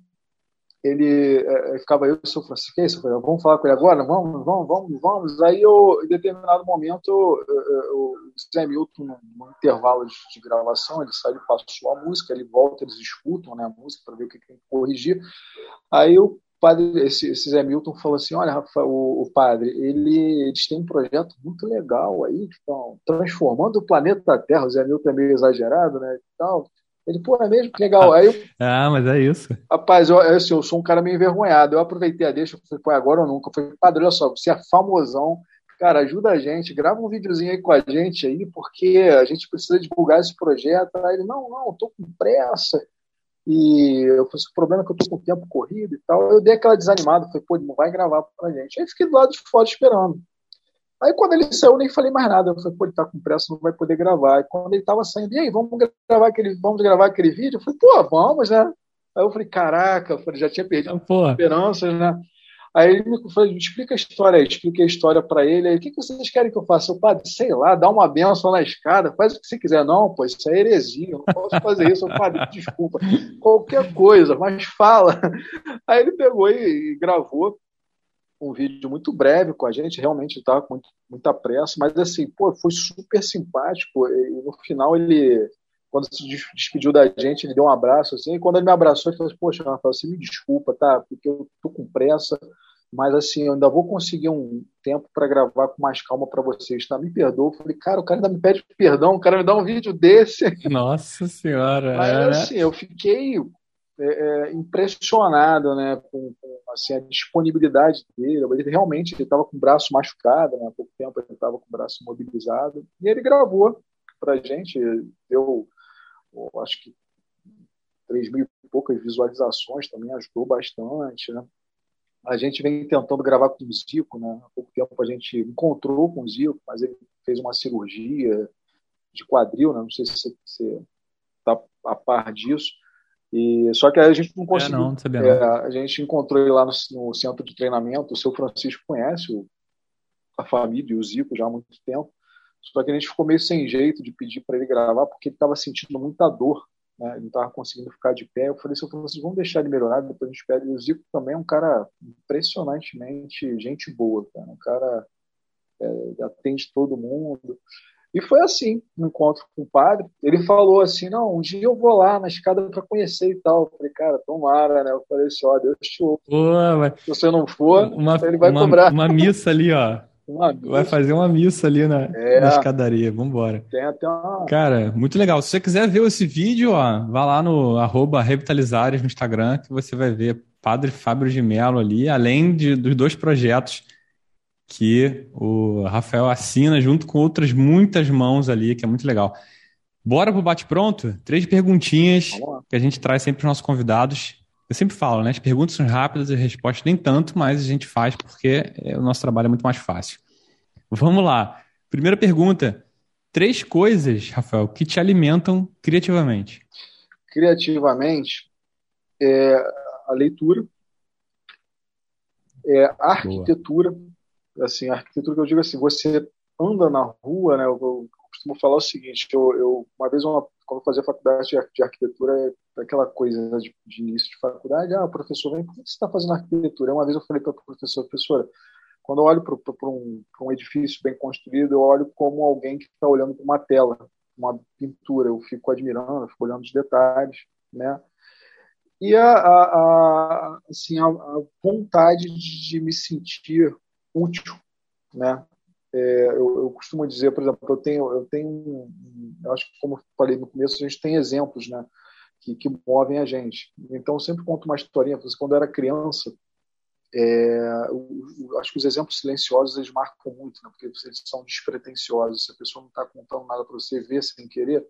ele é, ficava eu e o seu Francisco, é vamos falar com ele agora? Vamos, vamos, vamos, vamos. Aí, eu, em determinado momento, o Zé Milton, no intervalo de, de, gravação, ele sai, ele passou a música, ele volta, eles escutam né, a música para ver o que tem que corrigir. Aí o padre, esse, esse Zé Milton falou assim, olha, o, o, padre, ele, eles têm um projeto muito legal aí, que estão transformando o planeta Terra, o Zé Milton é meio exagerado, né, e tal, ele, pô, é mesmo? Que legal. Aí eu, ah, mas é isso. Rapaz, eu, assim, eu sou um cara meio envergonhado. Eu aproveitei a deixa, eu falei, pô, agora ou nunca. Eu falei, padre, olha só, você é famosão. Cara, ajuda a gente, grava um videozinho aí com a gente aí, porque a gente precisa divulgar esse projeto. Aí ele, não, não, eu tô com pressa. E eu falei, o problema é que eu tô com o tempo corrido e tal. Eu dei aquela desanimada, falei, pô, não vai gravar pra gente. Aí fiquei do lado de fora esperando. Aí quando ele saiu, eu nem falei mais nada. Eu falei, pô, ele tá com pressa, não vai poder gravar. E quando ele tava saindo, e aí, vamos gravar aquele, vamos gravar aquele vídeo? Eu falei, pô, vamos, né? Aí eu falei, caraca, eu falei, já tinha perdido ah, esperanças, né? Aí ele me falou, explica a história aí, expliquei a história para ele. Aí, o que, que vocês querem que eu faça? Eu, padre, sei lá, dá uma benção na escada, faz o que você quiser. Não, pô, isso é heresia, eu não posso fazer isso. Eu, padre, desculpa, [LAUGHS] qualquer coisa, mas fala. Aí ele pegou e, e gravou um vídeo muito breve com a gente, realmente estava com muita pressa, mas assim, pô, foi super simpático. E no final ele, quando se despediu da gente, ele deu um abraço assim, e quando ele me abraçou, ele falou assim, poxa, Rafael, você me desculpa, tá? Porque eu tô com pressa, mas assim, eu ainda vou conseguir um tempo para gravar com mais calma para vocês, tá? Me perdoa. Eu falei, cara, o cara ainda me pede perdão, o cara me dá um vídeo desse. Nossa senhora. Mas é. assim, eu fiquei é, é, impressionado né, com, com assim, a disponibilidade dele. Ele realmente estava com o braço machucado, né, há pouco tempo ele estava com o braço imobilizado. E ele gravou para a gente, deu, acho que, 3 mil e poucas visualizações, também ajudou bastante. Né? A gente vem tentando gravar com o Zico, né? há pouco tempo a gente encontrou com o Zico, mas ele fez uma cirurgia de quadril, né? não sei se você está a par disso e, só que a gente não conseguiu. É, não, não é, a gente encontrou ele lá no, no, centro de treinamento. O seu Francisco conhece o, a família e o Zico já há muito tempo. Só que a gente ficou meio sem jeito de pedir para ele gravar porque ele estava sentindo muita dor. Né? Ele não estava conseguindo ficar de pé. Eu falei, seu Francisco, vamos deixar ele melhorar, depois a gente pede. E o Zico também é um cara impressionantemente gente boa, cara. um cara é, atende todo mundo. E foi assim, no encontro com o padre. Ele falou assim: não, um dia eu vou lá na escada para conhecer e tal. Eu falei, cara, tomara, né? Eu falei assim: ó, Deus te ouve. Se você não for, uma, ele vai uma, cobrar. Uma missa ali, ó. [LAUGHS] Vai fazer uma missa ali na, é, na escadaria. Vambora. Tem até uma... Cara, muito legal. Se você quiser ver esse vídeo, ó, vá lá no arroba Revitalizares no Instagram, que você vai ver Padre Fábio de Mello ali, além de, dos dois projetos que o Rafael assina junto com outras muitas mãos ali, que é muito legal. Bora pro bate-pronto? Três perguntinhas que a gente traz sempre para os nossos convidados. Eu sempre falo, né? As perguntas são rápidas e as respostas nem tanto, mas a gente faz porque é, o nosso trabalho é muito mais fácil. Vamos lá. Primeira pergunta. Três coisas, Rafael, que te alimentam criativamente. Criativamente, é a leitura, é a arquitetura. Boa. Assim, a arquitetura que eu digo assim, você anda na rua, né? Eu, eu costumo falar o seguinte, eu, eu uma vez uma, quando eu fazia faculdade de arquitetura, é aquela coisa né, de, de, início de faculdade, ah, professor, vem, por que você está fazendo arquitetura? Uma vez eu falei para a professora, professora, quando eu olho para um, um, edifício bem construído, eu olho como alguém que está olhando para uma tela, uma pintura. Eu fico admirando, eu fico olhando os detalhes, né? E a, a, a assim, a, a, vontade de me sentir útil, né? É, eu, eu, costumo dizer, por exemplo, eu tenho, eu tenho, eu acho que como eu falei no começo, a gente tem exemplos, né? Que, que movem a gente. Então, eu sempre conto uma historinha. Quando eu era criança, é, o, acho que os exemplos silenciosos eles marcam muito, né? porque eles são despretensiosos. Se a pessoa não está contando nada para você ver sem querer,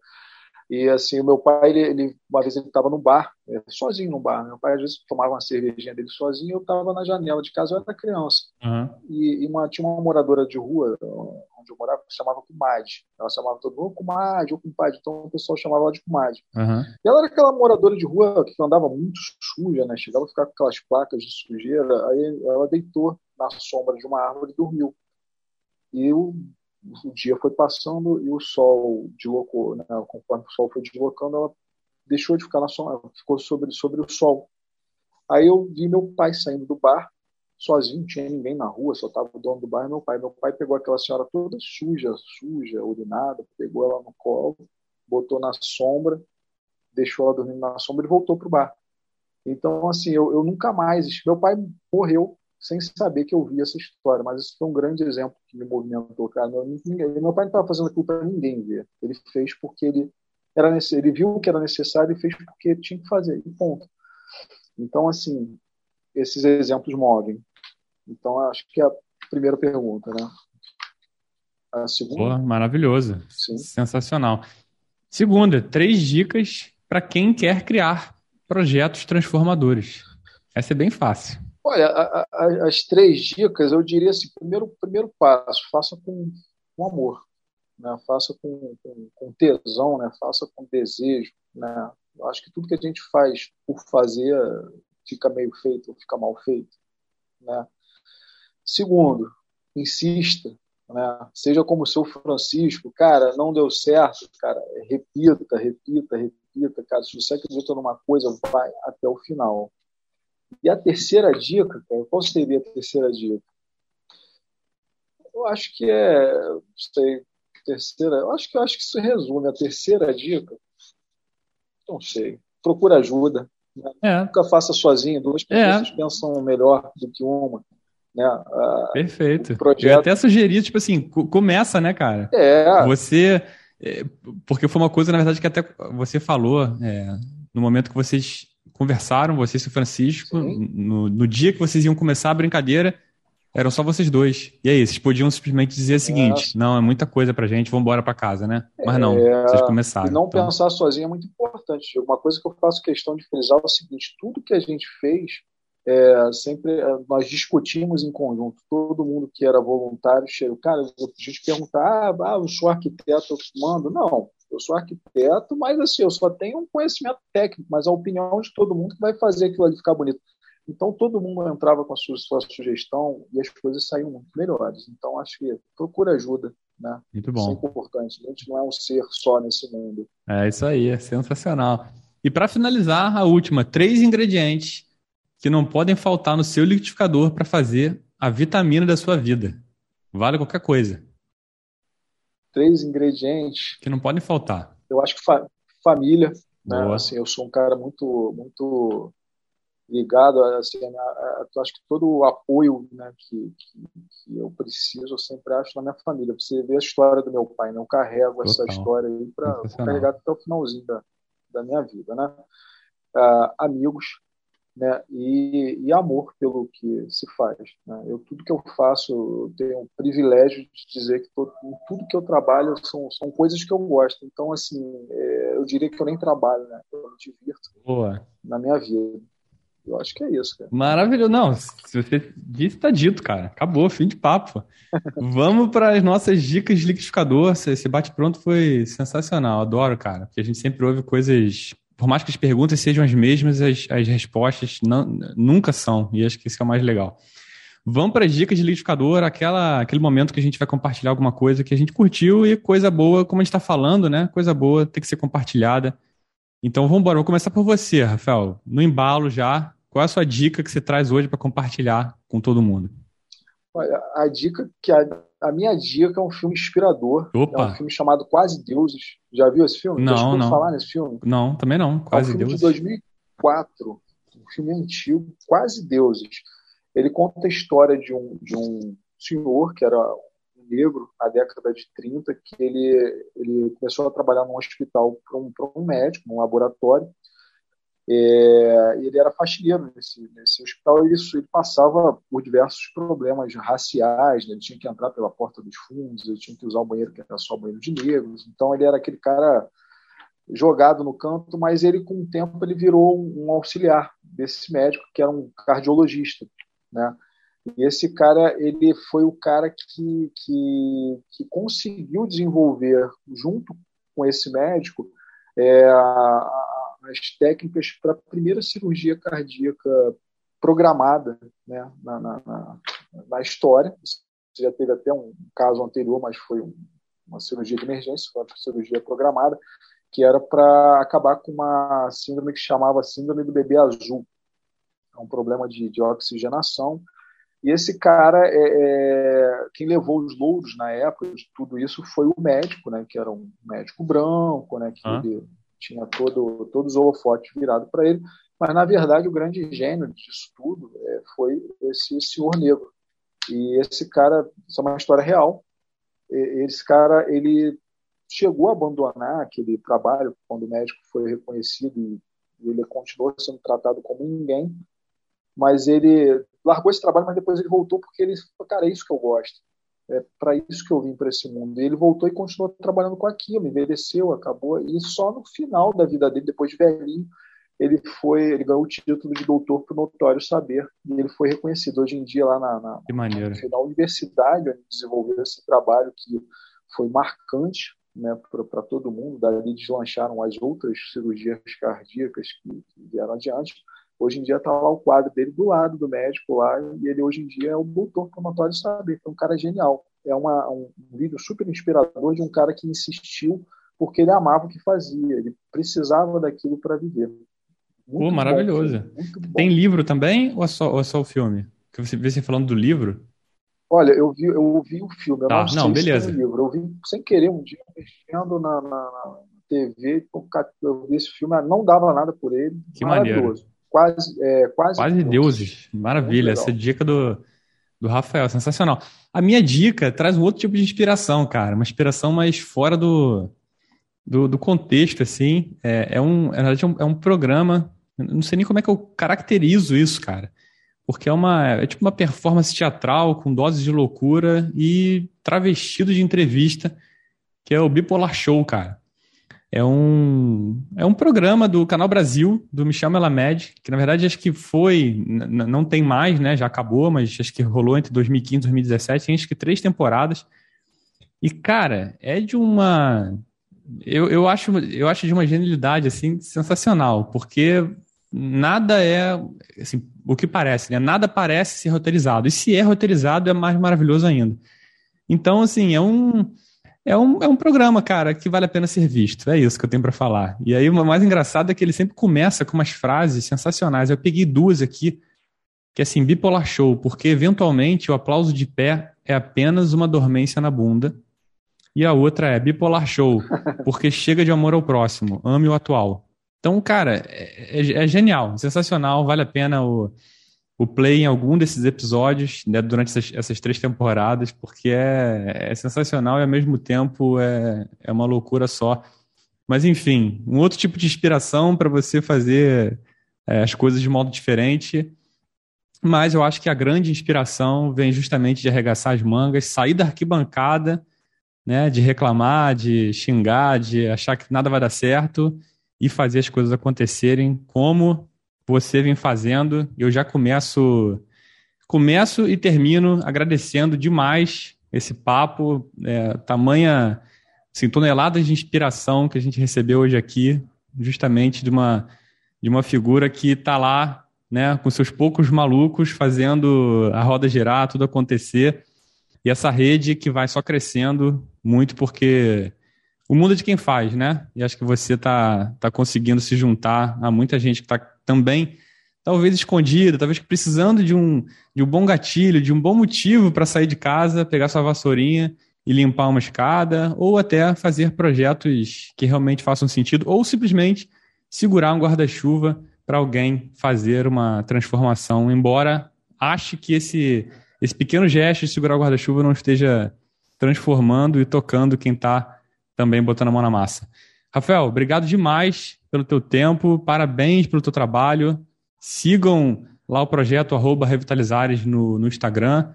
e assim, o meu pai, ele, ele uma vez ele estava no bar, é, sozinho no bar. Né? Meu pai às vezes tomava uma cervejinha dele sozinho, eu estava na janela de casa, eu era criança. Uhum. E, e uma, tinha uma moradora de rua, onde eu morava, que chamava Comadre. Ela chamava todo mundo Comadre ou Compadre, então o pessoal chamava ela de Comadre. Uhum. E ela era aquela moradora de rua que andava muito suja, né? Chegava a ficar com aquelas placas de sujeira. Aí ela deitou na sombra de uma árvore e dormiu. E o o dia foi passando e o sol deslocou, né? conforme o sol foi deslocando, ela deixou de ficar na sombra, ficou sobre, sobre o sol. Aí eu vi meu pai saindo do bar, sozinho, não tinha ninguém na rua, só estava o dono do bar e meu pai. Meu pai pegou aquela senhora toda suja, suja, urinada, pegou ela no colo, botou na sombra, deixou ela dormindo na sombra e voltou para o bar. Então, assim, eu, eu nunca mais. Meu pai morreu sem saber que eu vi essa história, mas isso foi um grande exemplo que me movimentou, cara. Ninguém, meu pai não estava fazendo aquilo para ninguém ver. Ele fez porque ele era ele viu que era necessário e fez porque tinha que fazer, e ponto. Então, assim, esses exemplos movem. Então, acho que é a primeira pergunta, né? A segunda. Pô, maravilhoso. Sim. Sensacional. Segunda, três dicas para quem quer criar projetos transformadores. Essa é bem fácil. Olha, a, a, as três dicas, eu diria assim, primeiro, primeiro passo, faça com, com amor, né? faça com, com, com, tesão, né? faça com desejo. Né? Eu acho que tudo que a gente faz por fazer fica meio feito ou fica mal feito. Né? Segundo, insista, né? seja como o seu Francisco, cara, não deu certo, cara, repita, repita, repita, cara, se você acredita numa coisa, vai até o final. E a terceira dica, cara, qual seria a terceira dica? Eu acho que é, não sei, terceira, eu acho que eu acho que isso resume a terceira dica. Não sei, procura ajuda. Né? É. Nunca faça sozinho, duas é. pessoas é. pensam melhor do que uma. Né? Perfeito. Projeto... Eu até sugeri, tipo assim, começa, né, cara? É. Você. É, porque foi uma coisa, na verdade, que até você falou é, no momento que vocês conversaram, você e o Francisco, no, no, dia que vocês iam começar a brincadeira, eram só vocês dois. E aí, vocês podiam simplesmente dizer o seguinte: é. não, é muita coisa pra gente, vamos embora pra casa, né? Mas não, é... vocês começaram. E não então... pensar sozinho é muito importante. Uma coisa que eu faço questão de frisar é o seguinte: tudo que a gente fez, é, sempre é, nós discutimos em conjunto. Todo mundo que era voluntário chegou, cara, a gente perguntar, ah, ah, eu sou arquiteto, eu mando. Não, eu sou arquiteto, mas assim, eu só tenho um conhecimento técnico, mas a opinião de todo mundo que vai fazer aquilo ali ficar bonito. Então todo mundo entrava com a sua, sua sugestão e as coisas saíam muito melhores. Então acho que procura ajuda. Né? Muito bom. Isso é importante. A gente não é um ser só nesse mundo. É isso aí, é sensacional. E para finalizar, a última, três ingredientes que não podem faltar no seu liquidificador para fazer a vitamina da sua vida. Vale qualquer coisa três ingredientes que não podem faltar. Eu acho que fa família, né? Assim, eu sou um cara muito, muito ligado assim, a, a, a, acho que todo o apoio né, que, que, que, eu preciso eu sempre acho na minha família você vê a história do meu pai né? eu carrego Total. essa história aí para carregar até o finalzinho da, da minha vida né uh, amigos né e, e, amor pelo que se faz né? eu tudo que eu faço eu tenho o privilégio de dizer que todo, tudo que eu trabalho são, são coisas que eu gosto então assim é, eu diria que eu nem trabalho né eu me divirto Boa. na minha vida eu acho que é isso, cara. Maravilhoso. Não, se você disse, tá dito, cara. Acabou, fim de papo. [LAUGHS] Vamos para as nossas dicas de liquidificador. Esse bate-pronto foi sensacional. Adoro, cara. Porque a gente sempre ouve coisas. Por mais que as perguntas sejam as mesmas, as, as respostas não, nunca são. E acho que isso é o mais legal. Vamos para as dicas de liquidificador, aquela, aquele momento que a gente vai compartilhar alguma coisa que a gente curtiu e coisa boa, como a gente está falando, né? Coisa boa tem que ser compartilhada. Então vamos embora, vou começar por você, Rafael. No embalo já, qual é a sua dica que você traz hoje para compartilhar com todo mundo? A dica que a, a, minha dica é um filme inspirador. Opa. É um filme chamado Quase Deuses. Já viu esse filme? Não, não. falar nesse filme? Não, também não. Quase é um Deuses. de 2004, um filme antigo, Quase Deuses. Ele conta a história de um, de um senhor que era um negro na década de 30, que ele, ele começou a trabalhar num hospital para um, um médico, num laboratório, é, ele era faxineiro nesse, nesse hospital e isso, ele passava por diversos problemas raciais, né? ele tinha que entrar pela porta dos fundos, ele tinha que usar o banheiro que era só banheiro de negros, então ele era aquele cara jogado no canto, mas ele com o tempo ele virou um auxiliar desse médico que era um cardiologista, né? E esse cara ele foi o cara que, que, que conseguiu desenvolver junto com esse médico é, a, as técnicas para a primeira cirurgia cardíaca programada né, na, na, na, na história. Você já teve até um caso anterior, mas foi um, uma cirurgia de emergência, foi uma cirurgia programada, que era para acabar com uma síndrome que chamava síndrome do bebê azul. É um problema de, de oxigenação. E esse cara, é, é, quem levou os louros na época de tudo isso foi o médico, né, que era um médico branco, né, que ah. ele tinha todo, todos os holofotes virados para ele, mas na verdade o grande gênio disso tudo é, foi esse senhor negro. E esse cara, isso é uma história real, esse cara, ele chegou a abandonar aquele trabalho quando o médico foi reconhecido e ele continuou sendo tratado como ninguém, mas ele largou esse trabalho, mas depois ele voltou porque ele falou, cara, é isso que eu gosto é para isso que eu vim para esse mundo. E ele voltou e continuou trabalhando com aquilo, envelheceu, acabou. E só no final da vida dele, depois de velhinho, ele foi, ele ganhou o título de doutor por notório saber e ele foi reconhecido hoje em dia lá na, na, na universidade onde desenvolveu esse trabalho que foi marcante né, para todo mundo. Dali deslancharam as outras cirurgias cardíacas que, que vieram adiante. Hoje em dia está lá o quadro dele do lado do médico lá, e ele hoje em dia é o doutor promotório de saber, é um cara genial. É uma, um, vídeo super inspirador de um cara que insistiu porque ele amava o que fazia, ele precisava daquilo para viver. Muito Pô, maravilhoso. Bom, Tem livro também ou é só, ou é só o filme? Que você vê você falando do livro? Olha, eu vi, eu vi o filme, eu tá, não, não beleza. livro. Eu vi sem querer um dia mexendo na, na, na TV, eu vi esse filme, não dava nada por ele. Que maravilhoso. Maneiro quase, é, quase, quase deuses. Maravilha, essa dica do, do Rafael, sensacional. A minha dica traz um outro tipo de inspiração, cara, uma inspiração mais fora do, do, do contexto, assim. É, é um, na verdade, é um, é um programa, não sei nem como é que eu caracterizo isso, cara. Porque é uma é tipo uma performance teatral com doses de loucura e travestido de entrevista, que é o Bipolar Show, cara. É um, é um programa do Canal Brasil, do Michel Melamed, que na verdade acho que foi, não tem mais, né? Já acabou, mas acho que rolou entre 2015 e 2017, tem acho que três temporadas. E, cara, é de uma. Eu, eu, acho, eu acho de uma genialidade assim, sensacional, porque nada é assim, o que parece, né? Nada parece ser roteirizado. E se é roteirizado, é mais maravilhoso ainda. Então, assim, é um é um, é um programa, cara, que vale a pena ser visto. É isso que eu tenho para falar. E aí, o mais engraçado é que ele sempre começa com umas frases sensacionais. Eu peguei duas aqui, que é assim, bipolar show, porque eventualmente o aplauso de pé é apenas uma dormência na bunda. E a outra é bipolar show, porque chega de amor ao próximo, ame o atual. Então, cara, é, é, é genial, sensacional, vale a pena o, o play em algum desses episódios né, durante essas, essas, três temporadas, porque é, é, sensacional e ao mesmo tempo é, é uma loucura só. Mas enfim, um outro tipo de inspiração para você fazer é, as coisas de modo diferente. Mas eu acho que a grande inspiração vem justamente de arregaçar as mangas, sair da arquibancada, né, de reclamar, de xingar, de achar que nada vai dar certo e fazer as coisas acontecerem como você vem fazendo. Eu já começo começo e termino agradecendo demais esse papo, é, tamanha assim, de inspiração que a gente recebeu hoje aqui, justamente de uma de uma figura que está lá né, com seus poucos malucos fazendo a roda girar, tudo acontecer. E essa rede que vai só crescendo muito porque o mundo é de quem faz, né? E acho que você está tá conseguindo se juntar a muita gente que está também, talvez escondida, talvez precisando de um, de um bom gatilho, de um bom motivo para sair de casa, pegar sua vassourinha e limpar uma escada, ou até fazer projetos que realmente façam sentido, ou simplesmente segurar um guarda-chuva para alguém fazer uma transformação, embora ache que esse, esse pequeno gesto de segurar o guarda-chuva não esteja transformando e tocando quem está também botando a mão na massa. Rafael, obrigado demais pelo teu tempo, parabéns pelo teu trabalho. Sigam lá o projeto arroba Revitalizares no, no Instagram.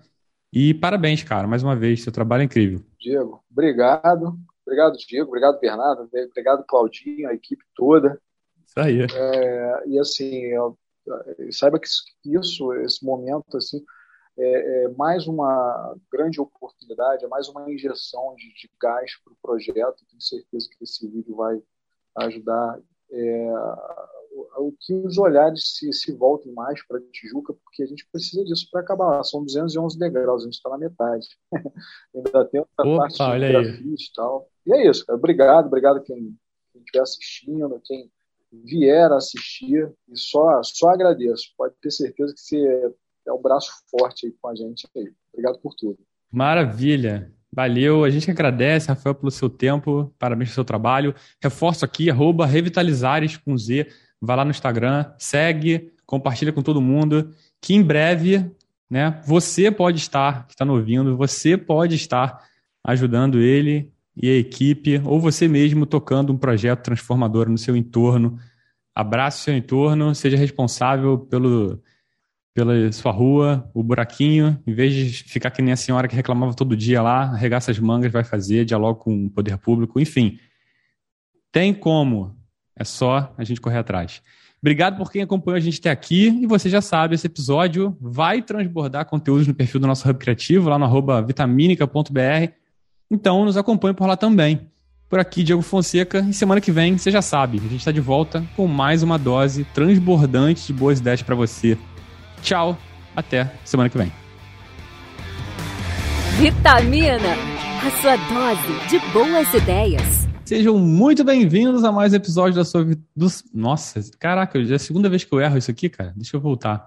E parabéns, cara, mais uma vez, seu trabalho é incrível. Diego, obrigado. Obrigado, Diego. Obrigado, Bernardo. Obrigado, Claudinho, a equipe toda. Isso aí. É, e assim, eu, saiba que isso, esse momento, assim, é, é, mais uma grande oportunidade, é mais uma injeção de, de gás para o projeto. Tenho certeza que esse vídeo vai ajudar é, o que os olhares se, se voltem mais para Tijuca, porque a gente precisa disso para acabar. São 211 degraus, a gente está na metade. [LAUGHS] Ainda tem outra Opa, parte de grafite e tal. E é isso, cara. Obrigado, obrigado quem estiver assistindo, quem vier assistir e só, só agradeço. Pode ter certeza que você é o braço forte com a gente aí. Obrigado por tudo. Maravilha. Valeu, a gente agradece, Rafael, pelo seu tempo, parabéns pelo seu trabalho. Reforço aqui, arroba Revitalizares com Z. Vai lá no Instagram, segue, compartilha com todo mundo, que em breve, né, você pode estar, que está nos ouvindo, você pode estar ajudando ele e a equipe, ou você mesmo tocando um projeto transformador no seu entorno. Abrace o seu entorno, seja responsável pelo, pela sua rua, o buraquinho, em vez de ficar que nem a senhora que reclamava todo dia lá, arregaça as mangas, vai fazer, dialoga com o poder público, enfim. Tem como, é só a gente correr atrás. Obrigado por quem acompanhou a gente até aqui. E você já sabe, esse episódio vai transbordar conteúdos no perfil do nosso Hub Criativo, lá no arroba vitaminica.br. Então nos acompanhe por lá também. Por aqui, Diego Fonseca, e semana que vem, você já sabe, a gente está de volta com mais uma dose transbordante de boas ideias para você. Tchau, até semana que vem. Vitamina, a sua dose de boas ideias. Sejam muito bem-vindos a mais um episódio da sua. Dos... Nossa, caraca, é a segunda vez que eu erro isso aqui, cara. Deixa eu voltar.